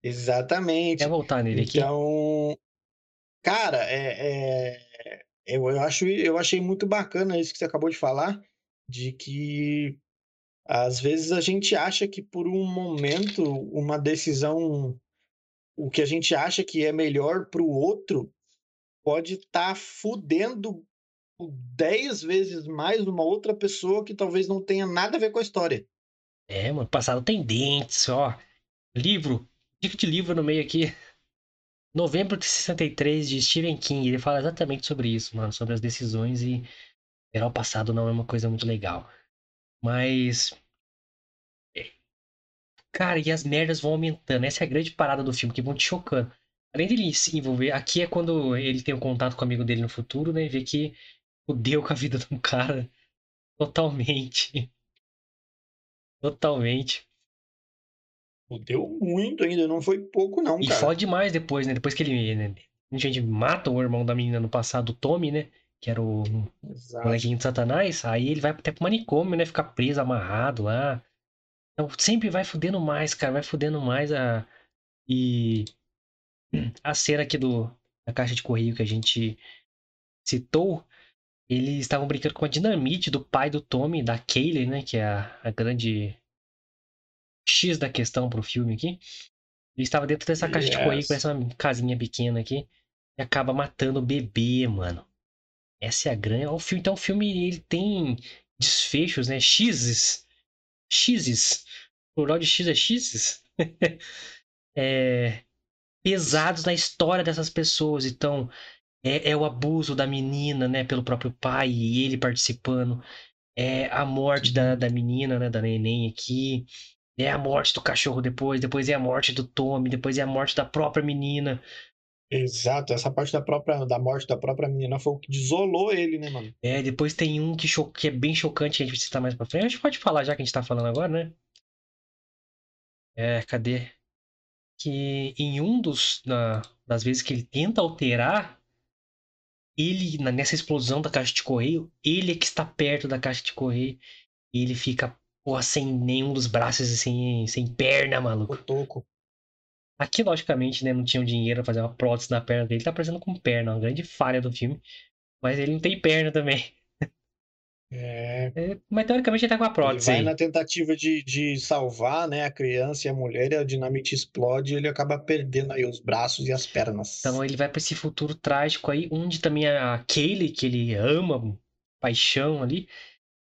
Speaker 2: Exatamente.
Speaker 1: Quer voltar nele aqui?
Speaker 2: Então, cara, é, é- eu, eu, acho, eu achei muito bacana isso que você acabou de falar, de que às vezes a gente acha que por um momento uma decisão, o que a gente acha que é melhor para o outro, pode estar fudendo dez vezes mais uma outra pessoa que talvez não tenha nada a ver com a história.
Speaker 1: É, mano, passado tem dentes, ó. Livro, dica de livro no meio aqui. Novembro de 63, de Stephen King. Ele fala exatamente sobre isso, mano. Sobre as decisões e esperar o passado não é uma coisa muito legal. Mas. é, Cara, e as merdas vão aumentando. Essa é a grande parada do filme, que vão te chocando. Além dele se envolver, aqui é quando ele tem um contato com o amigo dele no futuro, né? E vê que fudeu com a vida de um cara totalmente. Totalmente.
Speaker 2: Deu muito ainda, não foi pouco não,
Speaker 1: E
Speaker 2: cara.
Speaker 1: fode demais depois, né? Depois que ele. Né? A gente mata o irmão da menina no passado, o Tommy, né? Que era o
Speaker 2: Exato.
Speaker 1: molequinho de Satanás. Aí ele vai até pro manicômio, né? Ficar preso, amarrado lá. Então sempre vai fudendo mais, cara. Vai fudendo mais a. E. A cena aqui do, da caixa de correio que a gente citou. Eles estavam brincando com a dinamite do pai do Tommy, da Kaylee, né? Que é a, a grande X da questão pro filme aqui. Ele estava dentro dessa caixa de correio,
Speaker 2: Yes.
Speaker 1: parece uma casinha pequena aqui. E acaba matando o bebê, mano. Essa é a grande. O filme, então o filme ele tem desfechos, né? X's. X's. O plural de X é X's. é, pesados na história dessas pessoas. Então, é, é o abuso da menina, né? Pelo próprio pai e ele participando. É a morte da, da menina, né? Da neném aqui. É a morte do cachorro depois. Depois é a morte do Tommy. Depois é a morte da própria menina.
Speaker 2: Exato, essa parte da própria da morte da própria menina foi o que desolou ele, né, mano?
Speaker 1: É, depois tem um que, cho- que é bem chocante que a gente citar mais pra frente. A gente pode falar já que a gente tá falando agora, né? É, cadê? Que em um dos na- das vezes que ele tenta alterar, ele, na- nessa explosão da caixa de correio, ele é que está perto da caixa de correio e ele fica, porra, sem nenhum dos braços e sem, sem perna, maluco.
Speaker 2: O toco.
Speaker 1: Aqui, logicamente, né, não tinham dinheiro pra fazer uma prótese na perna dele, tá aparecendo com perna, uma grande falha do filme. Mas ele não tem perna também.
Speaker 2: É,
Speaker 1: É, mas teoricamente ele tá com a
Speaker 2: ele
Speaker 1: prótese
Speaker 2: vai
Speaker 1: aí.
Speaker 2: na tentativa de, de salvar, né, a criança e a mulher, e a dinamite explode e ele acaba perdendo aí os braços e as pernas.
Speaker 1: Então ele vai pra esse futuro trágico aí, onde também a Kaylee, que ele ama, paixão ali,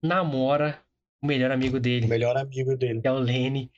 Speaker 1: namora o melhor amigo
Speaker 2: O
Speaker 1: dele,
Speaker 2: melhor amigo dele.
Speaker 1: que é o Lenny.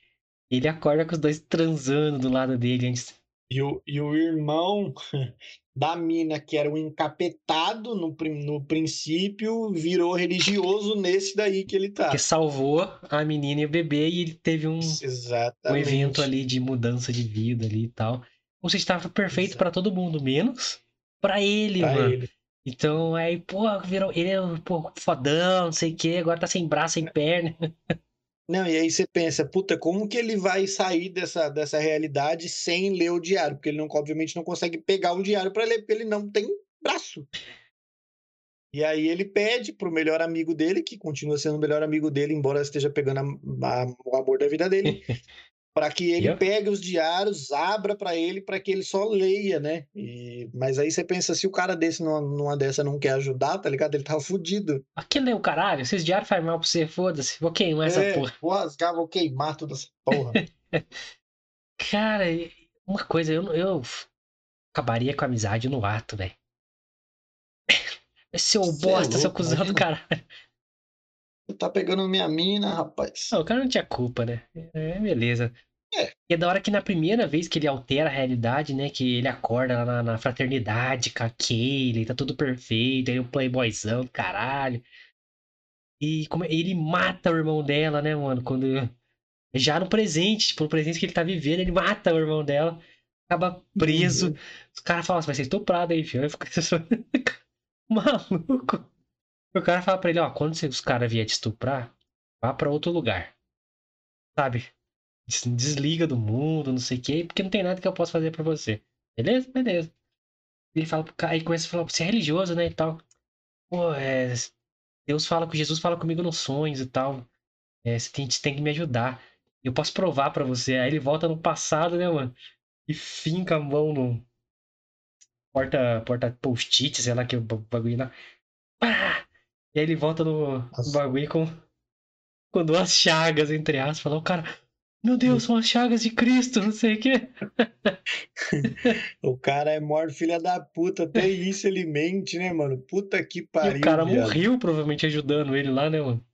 Speaker 1: Ele acorda com os dois transando do lado dele antes
Speaker 2: E o, e o irmão da mina, que era um encapetado no, no princípio, virou religioso nesse daí que ele tá.
Speaker 1: Que salvou a menina e o bebê e ele teve um, um evento ali de mudança de vida ali e tal. Ou seja, estava perfeito para todo mundo, menos para ele, pra mano. Ele. Então aí, pô, virou. Ele é pô, fodão, não sei o quê, agora tá sem braço, sem perna.
Speaker 2: Não, e aí você pensa, puta, como que ele vai sair dessa, dessa realidade sem ler o diário? Porque ele não, obviamente não consegue pegar o diário para ler, porque ele não tem braço. E aí ele pede pro melhor amigo dele, que continua sendo o melhor amigo dele, embora esteja pegando a, a, o amor da vida dele, para que ele yep. pegue os diários, abra para ele, para que ele só leia, né? E, mas aí você pensa, se o cara desse numa, numa dessa não quer ajudar, tá ligado? Ele tava fudido.
Speaker 1: Aquele é o caralho, esses diários fazem mal pra você, foda-se, vou queimar essa é, porra.
Speaker 2: Vou rasgar, vou queimar toda essa porra.
Speaker 1: cara, uma coisa, eu, eu acabaria com a amizade no ato, velho. Seu é bosta, seu cuzão do caralho.
Speaker 2: Você tá pegando minha mina, rapaz.
Speaker 1: Não, o cara não tinha culpa, né? É, beleza. É. E é da hora que na primeira vez que ele altera a realidade, né? Que ele acorda lá na, na fraternidade com a Kaylee, tá tudo perfeito, aí o playboyzão, caralho. E como, ele mata o irmão dela, né, mano? Quando. Já no presente, tipo, no presente que ele tá vivendo, ele mata o irmão dela, acaba preso. Uhum. Os caras falam assim, vai ser estuprado aí, filho. Fica... Maluco. O cara fala pra ele, ó, quando os caras vier te estuprar, vá para outro lugar. Sabe? Desliga do mundo, não sei o quê, porque não tem nada que eu possa fazer para você. Beleza? Beleza. Ele fala pro cara, aí começa a falar, você é religioso, né, e tal. Pô, é... Deus fala com Jesus, fala comigo nos sonhos e tal. É, você, tem, tem que me ajudar. Eu posso provar para você. Aí ele volta no passado, né, mano? E finca a mão no porta, porta post-it, sei lá que bagulho lá. Pá! E aí ele volta no, no bagulho com, com duas chagas, entre aspas. Falou, o cara, meu Deus, são as chagas de Cristo, não sei o quê.
Speaker 2: o cara é morto, filha da puta. Até isso ele mente, né, mano? Puta que pariu.
Speaker 1: E o cara viado. morreu, provavelmente, ajudando ele lá, né, mano?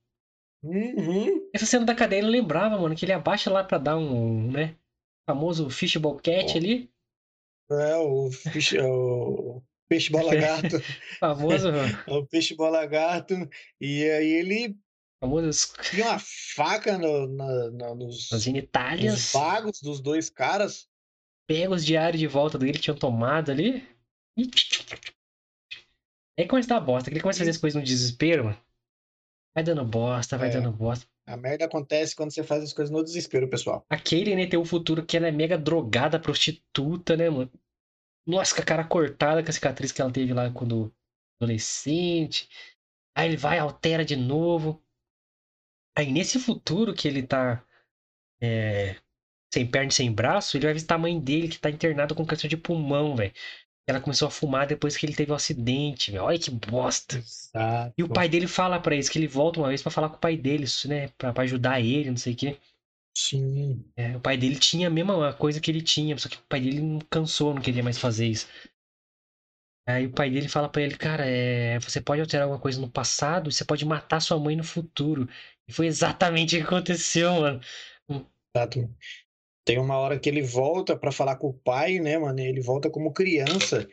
Speaker 2: Uhum.
Speaker 1: Essa cena da cadeia ele lembrava, mano, que ele abaixa lá pra dar um, né? Famoso fishbowl cat oh. ali.
Speaker 2: É, o, fish, o peixe bola gato.
Speaker 1: Famoso,
Speaker 2: o peixe bola gato. E aí ele
Speaker 1: Famoso.
Speaker 2: tinha uma faca no, na, na, nos,
Speaker 1: Nas genitálias. Nos
Speaker 2: vagos dos dois caras.
Speaker 1: Pega os diários de volta dele que tinham tomado ali. E... Aí começa a dar bosta. Ele começa a fazer as coisas no desespero, mano. Vai dando bosta, vai é. dando bosta.
Speaker 2: A merda acontece quando você faz as coisas no desespero, pessoal.
Speaker 1: A Kaylin, né, tem um futuro que ela é mega drogada, prostituta, né, mano? Nossa, com a cara cortada com a cicatriz que ela teve lá quando adolescente. Aí ele vai, altera de novo. Aí nesse futuro que ele tá é, sem perna e sem braço, ele vai visitar a mãe dele que tá internada com câncer de pulmão, velho. Ela começou a fumar depois que ele teve um acidente, velho. Olha que bosta.
Speaker 2: Exato.
Speaker 1: E o pai dele fala para eles que ele volta uma vez para falar com o pai dele, né? Pra, pra ajudar ele, não sei o quê.
Speaker 2: Sim.
Speaker 1: É, o pai dele tinha a mesma coisa que ele tinha, só que o pai dele não cansou, não queria mais fazer isso. Aí o pai dele fala para ele, cara, é, você pode alterar alguma coisa no passado, você pode matar sua mãe no futuro. E foi exatamente o que aconteceu, mano.
Speaker 2: Exato. Tem uma hora que ele volta para falar com o pai, né, mano? Ele volta como criança.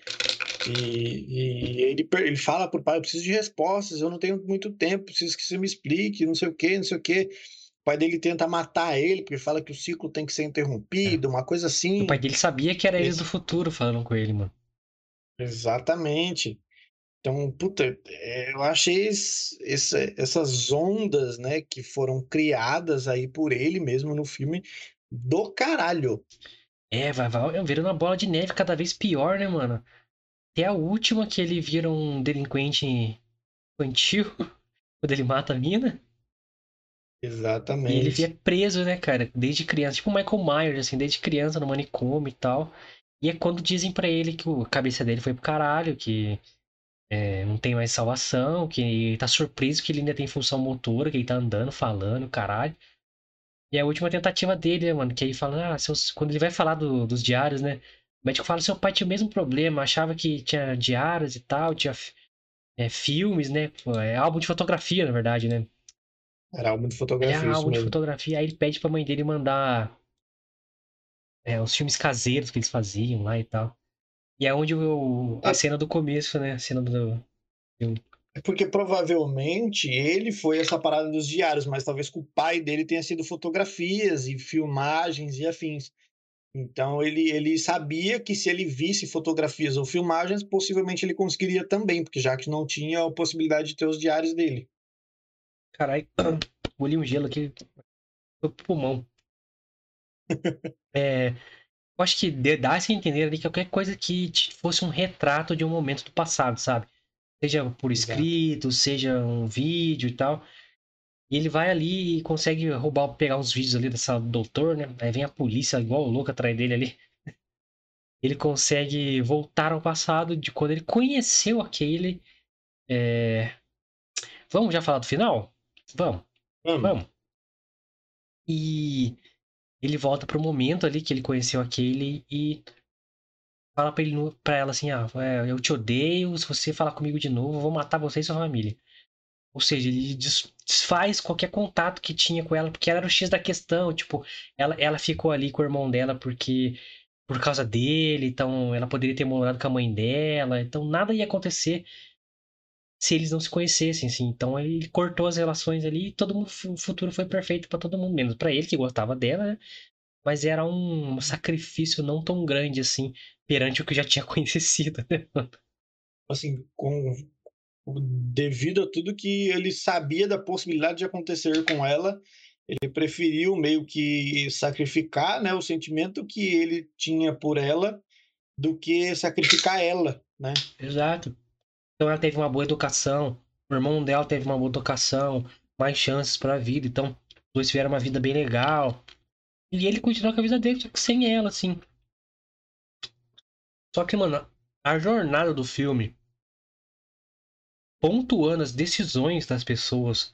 Speaker 2: E, e ele, ele fala pro pai, eu preciso de respostas, eu não tenho muito tempo, preciso que você me explique, não sei o que, não sei o que pai dele tenta matar ele, porque fala que o ciclo tem que ser interrompido, é. uma coisa assim.
Speaker 1: O pai dele sabia que era eles do futuro falando com ele, mano.
Speaker 2: Exatamente. Então, puta, é, eu achei esse, essas ondas, né, que foram criadas aí por ele mesmo no filme do caralho.
Speaker 1: É, vai, vai virando uma bola de neve cada vez pior, né, mano? Até a última que ele vira um delinquente infantil, quando ele mata a mina.
Speaker 2: Exatamente.
Speaker 1: E ele via preso, né, cara, desde criança, tipo o Michael Myers, assim, desde criança no manicômio e tal. E é quando dizem para ele que a cabeça dele foi pro caralho, que é, não tem mais salvação, que tá surpreso que ele ainda tem função motora, que ele tá andando, falando, caralho. E a última tentativa dele, né, mano, que aí fala, ah, seus... quando ele vai falar do, dos diários, né, o médico fala, seu pai tinha o mesmo problema, achava que tinha diários e tal, tinha é, filmes, né, é álbum de fotografia, na verdade, né.
Speaker 2: Era álbum de fotografia.
Speaker 1: É álbum de fotografia. Aí ele pede pra mãe dele mandar é, os filmes caseiros que eles faziam lá e tal. E é onde o, a
Speaker 2: Ah.
Speaker 1: cena do começo, né? A cena do filme.
Speaker 2: É porque provavelmente ele foi essa parada dos diários, mas talvez com o pai dele tenha sido fotografias e filmagens e afins. Então ele, ele sabia que se ele visse fotografias ou filmagens, possivelmente ele conseguiria também, porque já que não tinha a possibilidade de ter os diários dele.
Speaker 1: Caralho, engoli um gelo aqui. Foi pro pulmão. É, eu acho que dê- dá a entender ali que qualquer coisa que fosse um retrato de um momento do passado, sabe? Seja por
Speaker 2: Exato.
Speaker 1: escrito, seja um vídeo e tal. E ele vai ali e consegue roubar, pegar uns vídeos ali dessa doutor, né? Aí vem a polícia igual o louco atrás dele ali. Ele consegue voltar ao passado de quando ele conheceu aquele. é, Vamos já falar do final? Vamos.
Speaker 2: Vamos.
Speaker 1: Vamos. E ele volta pro momento ali que ele conheceu aquele e fala pra, ele, pra ela assim: Ah, é, eu te odeio, se você falar comigo de novo, eu vou matar você e sua família. Ou seja, ele des- desfaz qualquer contato que tinha com ela, porque ela era o X da questão. Tipo, ela, ela ficou ali com o irmão dela porque por causa dele, então ela poderia ter morado com a mãe dela, então nada ia acontecer se eles não se conhecessem, assim. Então ele cortou as relações ali e todo mundo, o futuro foi perfeito pra todo mundo, menos pra ele que gostava dela, né? Mas era um sacrifício não tão grande assim perante o que já tinha conhecido, né?
Speaker 2: Assim, com devido a tudo que ele sabia da possibilidade de acontecer com ela, ele preferiu meio que sacrificar, né, o sentimento que ele tinha por ela do que sacrificar ela, né?
Speaker 1: Exato. Então ela teve uma boa educação, o irmão dela teve uma boa educação, mais chances pra vida, então os dois tiveram uma vida bem legal. E ele continuou com a vida dele, só que sem ela, assim. Só que, mano, a jornada do filme, pontuando as decisões das pessoas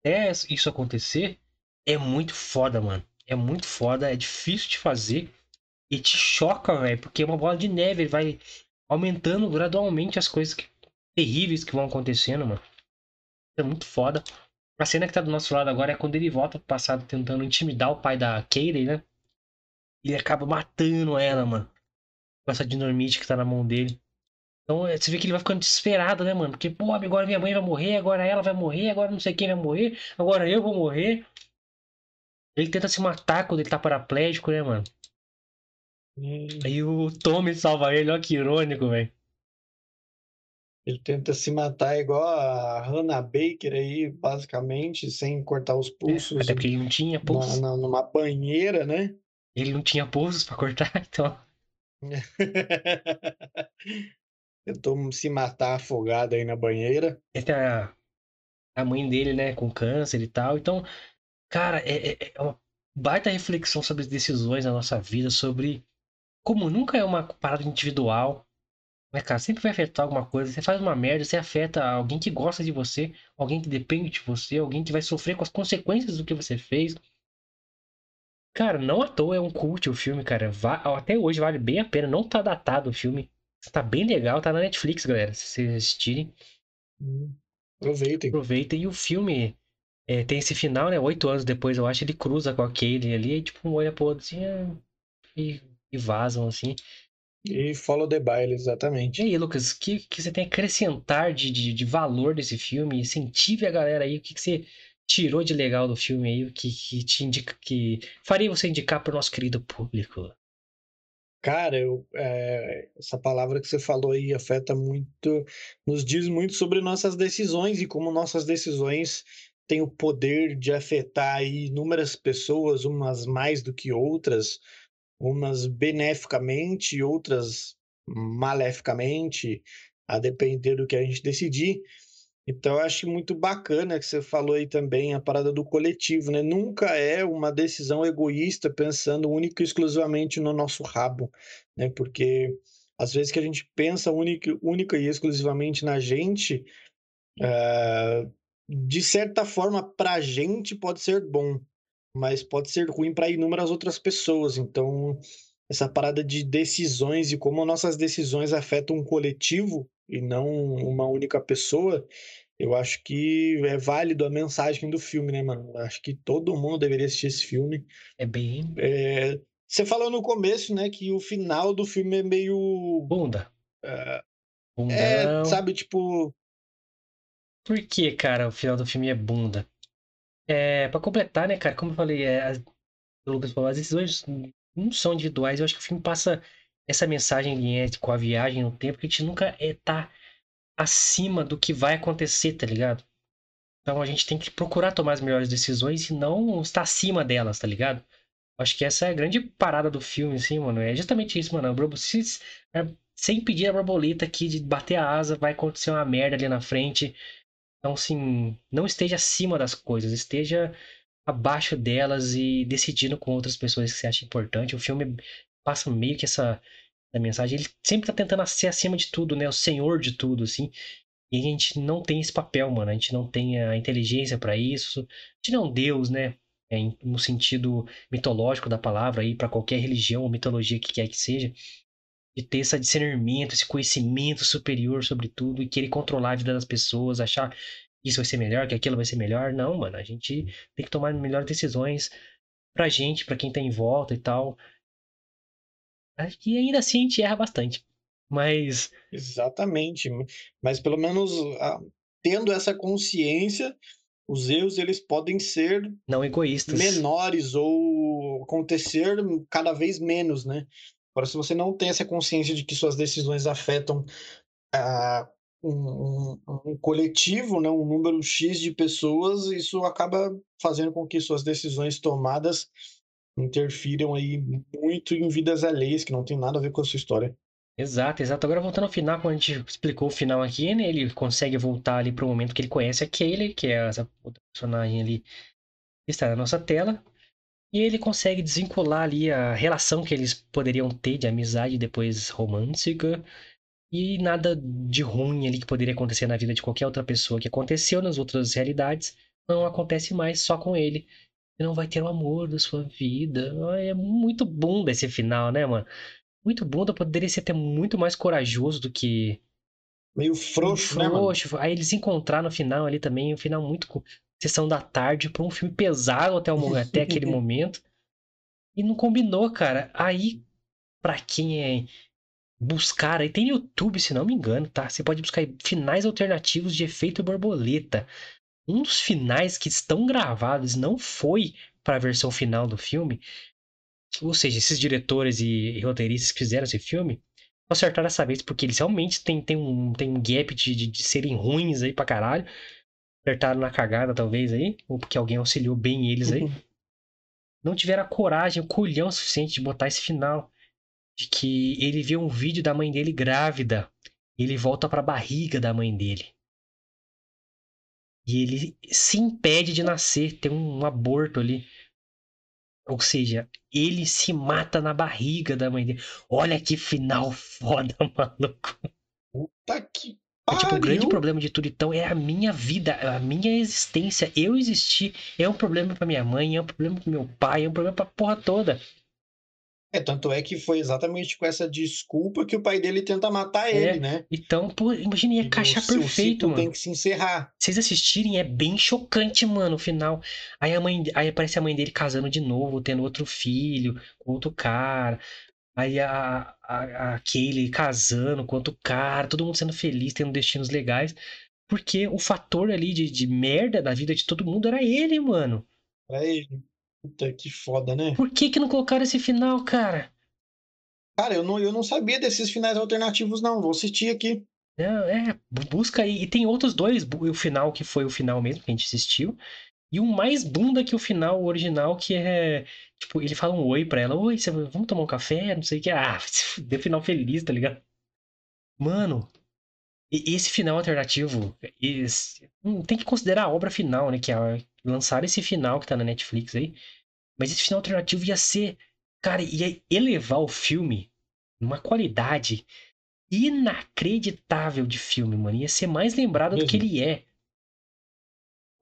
Speaker 1: até isso acontecer, é muito foda, mano. É muito foda, é difícil de fazer e te choca, velho, porque é uma bola de neve, ele vai aumentando gradualmente as coisas que- terríveis que vão acontecendo, mano. É muito foda. A cena que tá do nosso lado agora é quando ele volta pro passado tentando intimidar o pai da Katie, né? Ele acaba matando ela, mano. Com essa dinamite que tá na mão dele. Então é, você vê que ele vai ficando desesperado, né, mano? Porque, pô, agora minha mãe vai morrer, agora ela vai morrer, agora não sei quem vai morrer, agora eu vou morrer. Ele tenta se matar quando ele tá paraplégico, né, mano? Aí o Tommy salva ele, ó que irônico, velho.
Speaker 2: Ele tenta se matar igual a Hannah Baker aí, basicamente, sem cortar os pulsos
Speaker 1: Até porque ele não tinha
Speaker 2: na,
Speaker 1: pulso.
Speaker 2: na- numa banheira, né?
Speaker 1: Ele não tinha pulsos pra cortar, então.
Speaker 2: Tentou se matar afogado aí na banheira.
Speaker 1: Essa é a, a mãe dele, né, com câncer e tal. Então, cara, é, é- é uma baita reflexão sobre as decisões na nossa vida, sobre como nunca é uma parada individual, né, cara? Sempre vai afetar alguma coisa. Você faz uma merda, você afeta alguém que gosta de você, alguém que depende de você, alguém que vai sofrer com as consequências do que você fez. Cara, não à toa é um cult o filme, cara. Va- Até hoje vale bem a pena. Não tá datado o filme. Tá bem legal, tá na Netflix, galera. Se vocês assistirem.
Speaker 2: Hum, Aproveitem.
Speaker 1: aproveita e o filme é, tem esse final, né? Oito anos depois, eu acho, ele cruza com a Kaylin ali, e tipo, um olha pro outro assim, é, e, e vazam assim.
Speaker 2: E follow the baile,
Speaker 1: E
Speaker 2: exatamente.
Speaker 1: aí, Lucas, o que, que você tem a acrescentar de, de, de valor desse filme? Incentive a galera aí, o que, que você tirou de legal do filme aí, o que, que te indica, que faria você indicar pro nosso querido público?
Speaker 2: Cara, eu, é, essa palavra que você falou aí afeta muito, nos diz muito sobre nossas decisões e como nossas decisões têm o poder de afetar inúmeras pessoas, umas mais do que outras, umas beneficamente, outras maleficamente, a depender do que a gente decidir. Então, eu acho muito bacana que você falou aí também a parada do coletivo, né? Nunca é uma decisão egoísta pensando única e exclusivamente no nosso rabo, né? Porque às vezes que a gente pensa única, única e exclusivamente na gente, ah, de certa forma, para a gente pode ser bom, mas pode ser ruim para inúmeras outras pessoas. Então, essa parada de decisões e como nossas decisões afetam um coletivo e não uma única pessoa, eu acho que é válido a mensagem do filme, né, mano? Eu acho que todo mundo deveria assistir esse filme.
Speaker 1: É bem.
Speaker 2: É, Você falou no começo, né, que o final do filme é meio.
Speaker 1: Bunda.
Speaker 2: É,
Speaker 1: Bundão.
Speaker 2: sabe, tipo.
Speaker 1: Por que, cara, o final do filme é bunda? É, pra completar, né, cara, como eu falei, é, as, o Lucas falou, as decisões não são individuais. Eu acho que o filme passa essa mensagem é, com a viagem no tempo, que a gente nunca é, tá acima do que vai acontecer, tá ligado? Então a gente tem que procurar tomar as melhores decisões e não estar acima delas, tá ligado? Acho que essa é a grande parada do filme, assim, mano. É justamente isso, mano. Se, é, sem pedir a borboleta aqui de bater a asa, vai acontecer uma merda ali na frente. Então, assim, não esteja acima das coisas, esteja abaixo delas e decidindo com outras pessoas que você acha importante. O filme passa meio que essa, essa mensagem. Ele sempre tá tentando ser acima de tudo, né? O senhor de tudo, assim. E a gente não tem esse papel, mano. A gente não tem a inteligência para isso. A gente não é um deus, né? É, no sentido mitológico da palavra aí para qualquer religião ou mitologia que quer que seja de ter esse discernimento, esse conhecimento superior sobre tudo e querer controlar a vida das pessoas, achar que isso vai ser melhor, que aquilo vai ser melhor. Não, mano, a gente tem que tomar melhores decisões pra gente, pra quem tá em volta e tal. E ainda assim a gente erra bastante. Mas.
Speaker 2: Exatamente. Mas pelo menos tendo essa consciência, os erros eles podem ser
Speaker 1: não egoístas
Speaker 2: menores ou acontecer cada vez menos, né? Agora, se você não tem essa consciência de que suas decisões afetam uh, um, um, um, coletivo, né, um número X de pessoas, isso acaba fazendo com que suas decisões tomadas interfiram aí muito em vidas alheias, que não tem nada a ver com a sua história.
Speaker 1: Exato, exato. Agora voltando ao final, quando a gente explicou o final aqui, né, ele consegue voltar ali para o momento que ele conhece a Kaylee, que é essa personagem ali que está na nossa tela. E ele consegue desvincular ali a relação que eles poderiam ter de amizade depois romântica e nada de ruim ali que poderia acontecer na vida de qualquer outra pessoa que aconteceu nas outras realidades não acontece mais só com ele. Você não vai ter o amor da sua vida. É muito bunda esse final, né, mano? Muito bunda, poderia ser até muito mais corajoso do que.
Speaker 2: Meio frouxo, né,
Speaker 1: frouxo. Aí eles encontraram no final ali também, um final muito sessão da tarde para um filme pesado até, o, até aquele momento. E não combinou, cara. Aí, pra quem é buscar, aí tem YouTube, se não me engano, tá? Você pode buscar finais alternativos de efeito borboleta. Um dos finais que estão gravados não foi para a versão final do filme. Ou seja, esses diretores e, roteiristas que fizeram esse filme acertaram essa vez, porque eles realmente têm, têm, um, têm um gap de, de, de serem ruins aí pra caralho apertaram na cagada, talvez, aí, ou porque alguém auxiliou bem eles aí, não tiveram a coragem, o culhão suficiente de botar esse final. De que ele vê um vídeo da mãe dele grávida. E ele volta para a barriga da mãe dele. E ele se impede de nascer, tem um aborto ali. Ou seja, ele se mata na barriga da mãe dele. Olha que final foda, maluco.
Speaker 2: Puta que
Speaker 1: é, tipo, o grande problema de tudo, então, é a minha vida, a minha existência. Eu existir é um problema para minha mãe, é um problema pro meu pai, é um problema pra porra toda.
Speaker 2: É, tanto é que foi exatamente com essa desculpa que o pai dele tenta matar é, ele, né?
Speaker 1: Então, pô, imagina, ia encaixar perfeito, mano.
Speaker 2: tem que se encerrar.
Speaker 1: Vocês assistirem, é bem chocante, mano, o final. Aí a mãe, aí aparece a mãe dele casando de novo, tendo outro filho, com outro cara. Aí a, a, a Kaylee casando com outro cara, todo mundo sendo feliz, tendo destinos legais. Porque o fator ali de, de merda da vida de todo mundo era ele, mano.
Speaker 2: Era ele. Puta que foda, né?
Speaker 1: Por que que não colocaram esse final, cara?
Speaker 2: Cara, eu não, eu não sabia desses finais alternativos, não. Vou assistir aqui.
Speaker 1: É, é, busca aí. E tem outros dois, o final que foi o final mesmo que a gente assistiu. E o mais bunda que o final original, que é. Tipo, ele fala um oi pra ela: Oi, você, vamos tomar um café? Não sei o que. Ah, deu final feliz, tá ligado? Mano, esse final alternativo. Esse, hum, tem que considerar a obra final, né? Que é lançar esse final que tá na Netflix aí. Mas esse final alternativo ia ser. Cara, ia elevar o filme numa qualidade inacreditável de filme, mano. Ia ser mais lembrado do que ele é.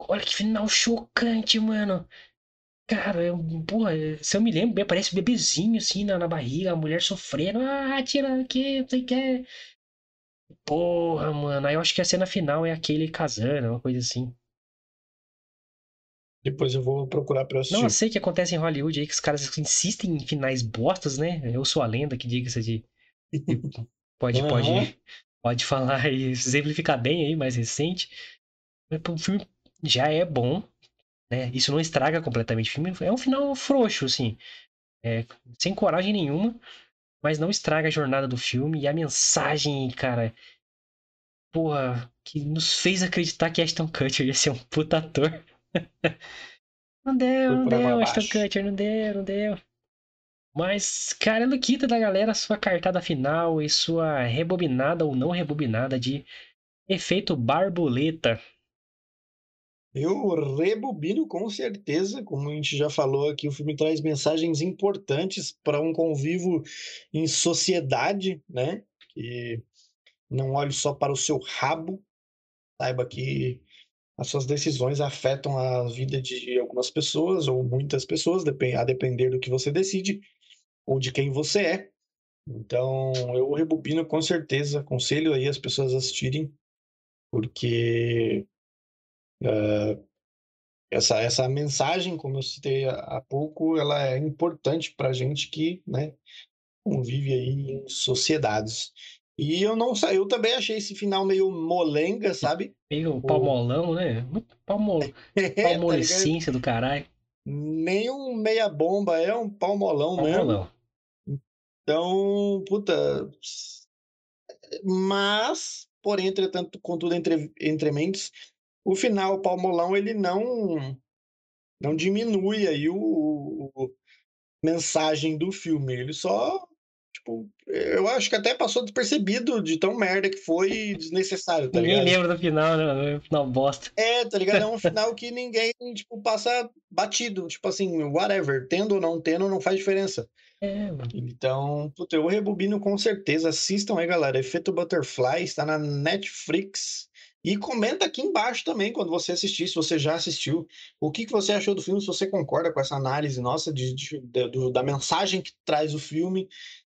Speaker 1: Olha que final chocante, mano. Cara, eu, porra, se eu me lembro bem, parece um bebezinho assim na, na barriga, a mulher sofrendo. Ah, tira aqui, não sei o que. Porra, mano. Aí eu acho que a cena final é aquele casando, uma coisa assim.
Speaker 2: Depois eu vou procurar pra assistir.
Speaker 1: Não, eu sei que acontece em Hollywood aí que os caras insistem em finais bostas, né? Eu sou a lenda que diga isso de. Pode, pode,
Speaker 2: Aham.
Speaker 1: pode falar e exemplificar bem aí, mais recente. O filme já é bom, né? Isso não estraga completamente o filme. É um final frouxo, assim. É, sem coragem nenhuma, mas não estraga a jornada do filme e a mensagem, cara. Porra, que nos fez acreditar que Ashton Kutcher ia ser um puta ator. Não deu, não deu, Ashton. Kutcher, não deu, não deu. Mas, cara, Luquita da galera, sua cartada final e sua rebobinada ou não rebobinada de efeito borboleta.
Speaker 2: Eu rebobino com certeza, como a gente já falou aqui, o filme traz mensagens importantes para um convívio em sociedade, né? Que não olhe só para o seu rabo, saiba que as suas decisões afetam a vida de algumas pessoas ou muitas pessoas, a depender do que você decide ou de quem você é. Então, eu rebobino com certeza, aconselho aí as pessoas a assistirem, porque essa, essa mensagem, como eu citei há pouco, ela é importante para a gente que, né, convive aí em sociedades. E eu não sa- eu também achei esse final meio molenga, sabe?
Speaker 1: Meio
Speaker 2: O-
Speaker 1: palmolão, né? Muito palmo...
Speaker 2: É, tá
Speaker 1: palmolicência do caralho.
Speaker 2: Nem um meia bomba, é um palmolão mesmo.
Speaker 1: Palmolão.
Speaker 2: Então, puta. Mas, porém, entretanto, contudo, entre, entre mentes, o final palmolão ele não não diminui aí o, o- o mensagem do filme. Ele só, tipo, eu acho que até passou despercebido de tão merda que foi desnecessário, tá
Speaker 1: Ninguém
Speaker 2: ligado?
Speaker 1: lembra do final, né? Final bosta.
Speaker 2: É, tá ligado? É um final que ninguém, tipo, passa batido. Tipo assim, whatever. Tendo ou não tendo, não faz diferença.
Speaker 1: É, mano.
Speaker 2: Então, puta, eu rebobino com certeza. Assistam aí, galera. Efeito Butterfly está na Netflix. E comenta aqui embaixo também quando você assistir, se você já assistiu. O que, que você achou do filme, se você concorda com essa análise nossa de, de- de- da mensagem que traz o filme,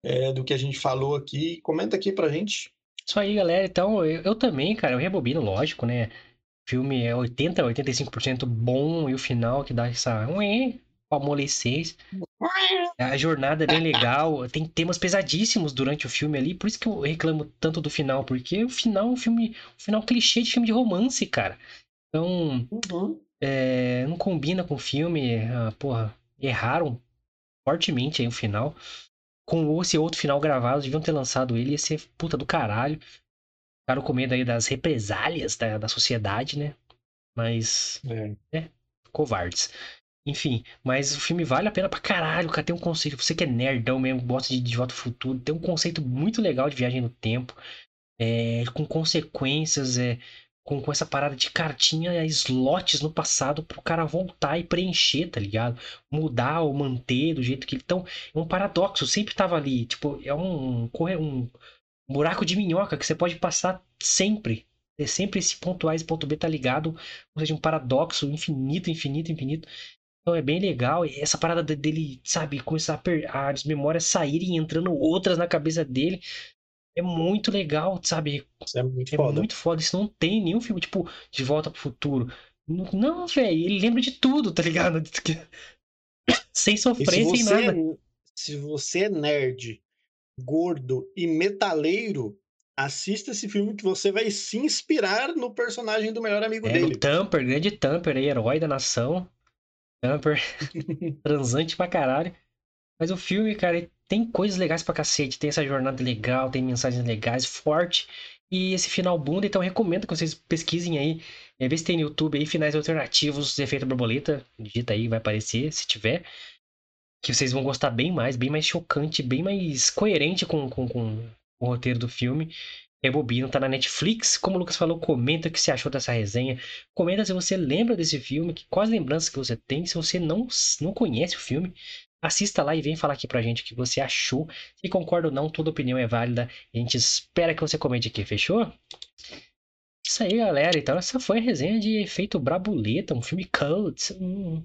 Speaker 2: é, do que a gente falou aqui. Comenta aqui pra gente.
Speaker 1: Isso aí, galera. Então, eu, eu também, cara, eu rebobino, lógico, né? O filme é 80, 85% bom e o final que dá essa ué, palmolicência. A jornada é bem legal, tem temas pesadíssimos durante o filme ali, por isso que eu reclamo tanto do final, porque o final é um filme, um final clichê de filme de romance, cara. Então,
Speaker 2: Uhum.
Speaker 1: é, não combina com o filme, ah, porra, erraram fortemente aí o final. Com esse outro final gravado, deviam ter lançado ele, ia ser puta do caralho. Ficaram com medo aí das represálias da, da sociedade, né? Mas
Speaker 2: É.
Speaker 1: covardes. Enfim, mas o filme vale a pena pra caralho, cara. Tem um conceito. Você que é nerdão mesmo, gosta de De Volta ao Futuro, tem um conceito muito legal de viagem no tempo. É, com consequências, é, com, com essa parada de cartinha slots no passado pro cara voltar e preencher, tá ligado? Mudar ou manter do jeito que ele. Então, é um paradoxo, sempre tava ali. Tipo, é um, um buraco de minhoca que você pode passar sempre. É sempre esse ponto A e esse ponto B tá ligado. Ou seja, um paradoxo infinito, infinito, infinito. Então é bem legal. E essa parada de- dele, sabe, começar a as memórias saírem e entrando outras na cabeça dele. É muito legal, sabe?
Speaker 2: Isso é muito
Speaker 1: É
Speaker 2: foda.
Speaker 1: muito foda. Isso não tem nenhum filme, tipo, De Volta pro Futuro. Não, velho. Ele lembra de tudo, tá ligado? Sem
Speaker 2: E se
Speaker 1: sofrer, sem
Speaker 2: você,
Speaker 1: nada.
Speaker 2: se você é nerd, gordo e metaleiro, assista esse filme que você vai se inspirar no personagem do melhor amigo
Speaker 1: É,
Speaker 2: dele.
Speaker 1: Tamper, grande Tamper aí, herói da nação. Tamper, transante pra caralho. Mas o filme, cara, tem coisas legais pra cacete. Tem essa jornada legal, tem mensagens legais, forte. E esse final bunda, então recomendo que vocês pesquisem aí. É, vê se tem no YouTube aí, finais alternativos, efeito borboleta. Digita aí, vai aparecer, se tiver. Que vocês vão gostar bem mais, bem mais chocante, bem mais coerente com, com, com o roteiro do filme. Rebobino, tá na Netflix. Como o Lucas falou, comenta o que você achou dessa resenha. Comenta se você lembra desse filme, que, quais lembranças que você tem. Se você não, não conhece o filme, assista lá e vem falar aqui pra gente o que você achou. Se concorda ou não, toda opinião é válida. A gente espera que você comente aqui, fechou? Isso aí, galera. Então, essa foi a resenha de Efeito Brabuleta, um filme cult. Hum.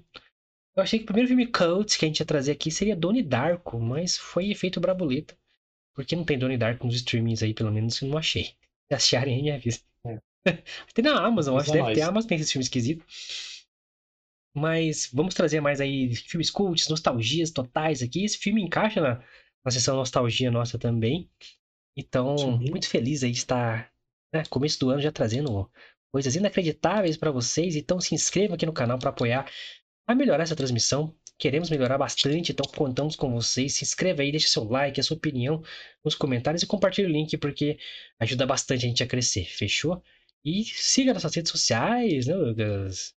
Speaker 1: Eu achei que o primeiro filme cult que a gente ia trazer aqui seria Donnie Darko, mas foi Efeito Brabuleta. Porque não tem Donnie Darko nos streamings aí, pelo menos eu não achei. Se acharem aí, me avisa.
Speaker 2: É.
Speaker 1: Tem na Amazon, acho que deve ter.
Speaker 2: nós.
Speaker 1: A Amazon tem esse filme esquisito. Mas vamos trazer mais aí filmes cults, nostalgias totais aqui. Esse filme encaixa na, na sessão nostalgia nossa também. Então,
Speaker 2: Sim.
Speaker 1: muito feliz aí de estar, né, começo do ano já trazendo coisas inacreditáveis para vocês. Então, se inscreva aqui no canal para apoiar a melhorar essa transmissão. Queremos melhorar bastante, então contamos com vocês. Se inscreva aí, deixa seu like, a sua opinião nos comentários e compartilhe o link porque ajuda bastante a gente a crescer, fechou? E siga nossas redes sociais, né, Lucas?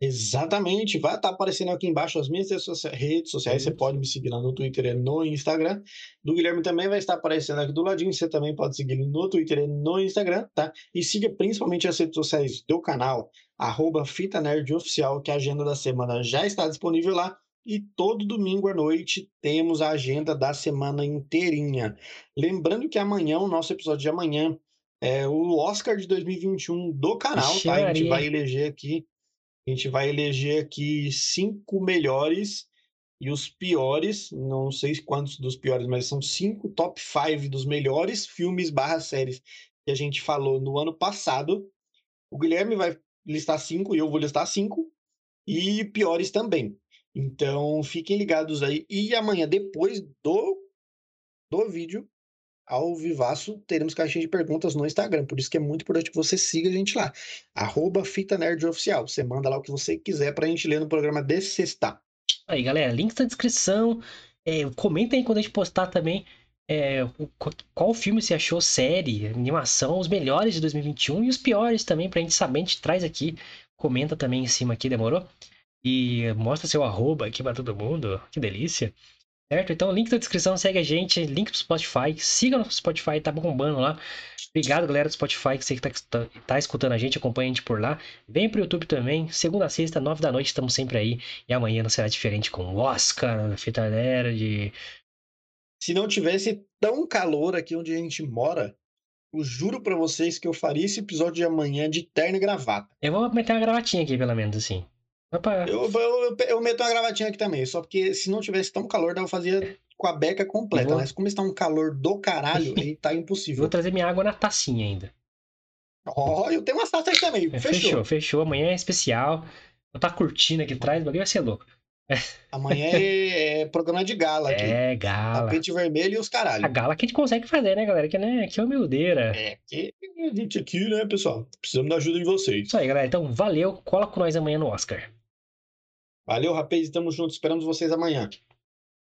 Speaker 2: Exatamente, vai estar aparecendo aqui embaixo as minhas redes socia- redes sociais. Você
Speaker 1: Isso.
Speaker 2: pode me seguir lá no Twitter e no Instagram. Do Guilherme também vai estar aparecendo aqui do ladinho. Você também pode seguir no Twitter e no Instagram, tá? E siga principalmente as redes sociais do canal, arroba Fita Nerd Oficial, que a agenda da semana já está disponível lá. E todo domingo à noite temos a agenda da semana inteirinha. Lembrando que amanhã, o nosso episódio de amanhã, é o Oscar de 2021 do canal, tá? A gente vai eleger aqui a gente vai eleger aqui cinco melhores e os piores, não sei quantos dos piores, mas são cinco top five dos melhores filmes barra séries que a gente falou no ano passado. O Guilherme vai listar cinco e eu vou listar cinco. E piores também. Então fiquem ligados aí. E amanhã, depois do, do vídeo, ao vivaço, teremos caixinha de perguntas no Instagram. Por isso que é muito importante que você siga a gente lá. Arroba Fita Nerd Oficial. Você manda lá o que você quiser pra gente ler no programa de sexta.
Speaker 1: Aí, galera, links na descrição. É, comenta aí quando a gente postar também é, qual filme você achou, série, animação, os melhores de 2021 e os piores também, pra gente saber. A gente traz aqui, comenta também em cima aqui, demorou? E mostra seu arroba aqui pra todo mundo. Que delícia. Certo? Então, link na descrição, segue a gente, link pro Spotify, siga no Spotify, tá bombando lá. Obrigado, galera do Spotify, que você que tá, tá, tá escutando a gente, acompanha a gente por lá. Vem pro YouTube também, segunda a sexta, nove da noite, estamos sempre aí. E amanhã não será diferente com o Oscar, Fita Nerd.
Speaker 2: Se não tivesse tão calor aqui onde a gente mora, eu juro pra vocês que eu faria esse episódio de amanhã de terno e gravata.
Speaker 1: Eu vou meter uma gravatinha aqui, pelo menos, assim.
Speaker 2: Eu, eu, eu, meto uma gravatinha aqui também, só porque se não tivesse tão calor, eu fazia com a beca completa.
Speaker 1: Vou-
Speaker 2: Mas como está um calor do caralho, aí tá
Speaker 1: Vou
Speaker 2: impossível.
Speaker 1: trazer minha água na tacinha ainda.
Speaker 2: Ó, eu tenho umas taças aqui também.
Speaker 1: É,
Speaker 2: Fechou.
Speaker 1: fechou, fechou. Amanhã é especial. Eu tá curtindo aqui atrás, o bagulho vai ser louco.
Speaker 2: Amanhã é, é programa de gala aqui.
Speaker 1: É, gala.
Speaker 2: Tapete vermelho e os
Speaker 1: A
Speaker 2: caralho.
Speaker 1: gala que a gente consegue fazer, né, galera? Que, né, que humildeira.
Speaker 2: É, que a gente aqui, né, pessoal? Precisamos da ajuda de vocês.
Speaker 1: Isso aí, galera. Então, valeu. Cola com nós amanhã no Oscar.
Speaker 2: Valeu, rapaz. Tamo junto. Esperamos vocês amanhã.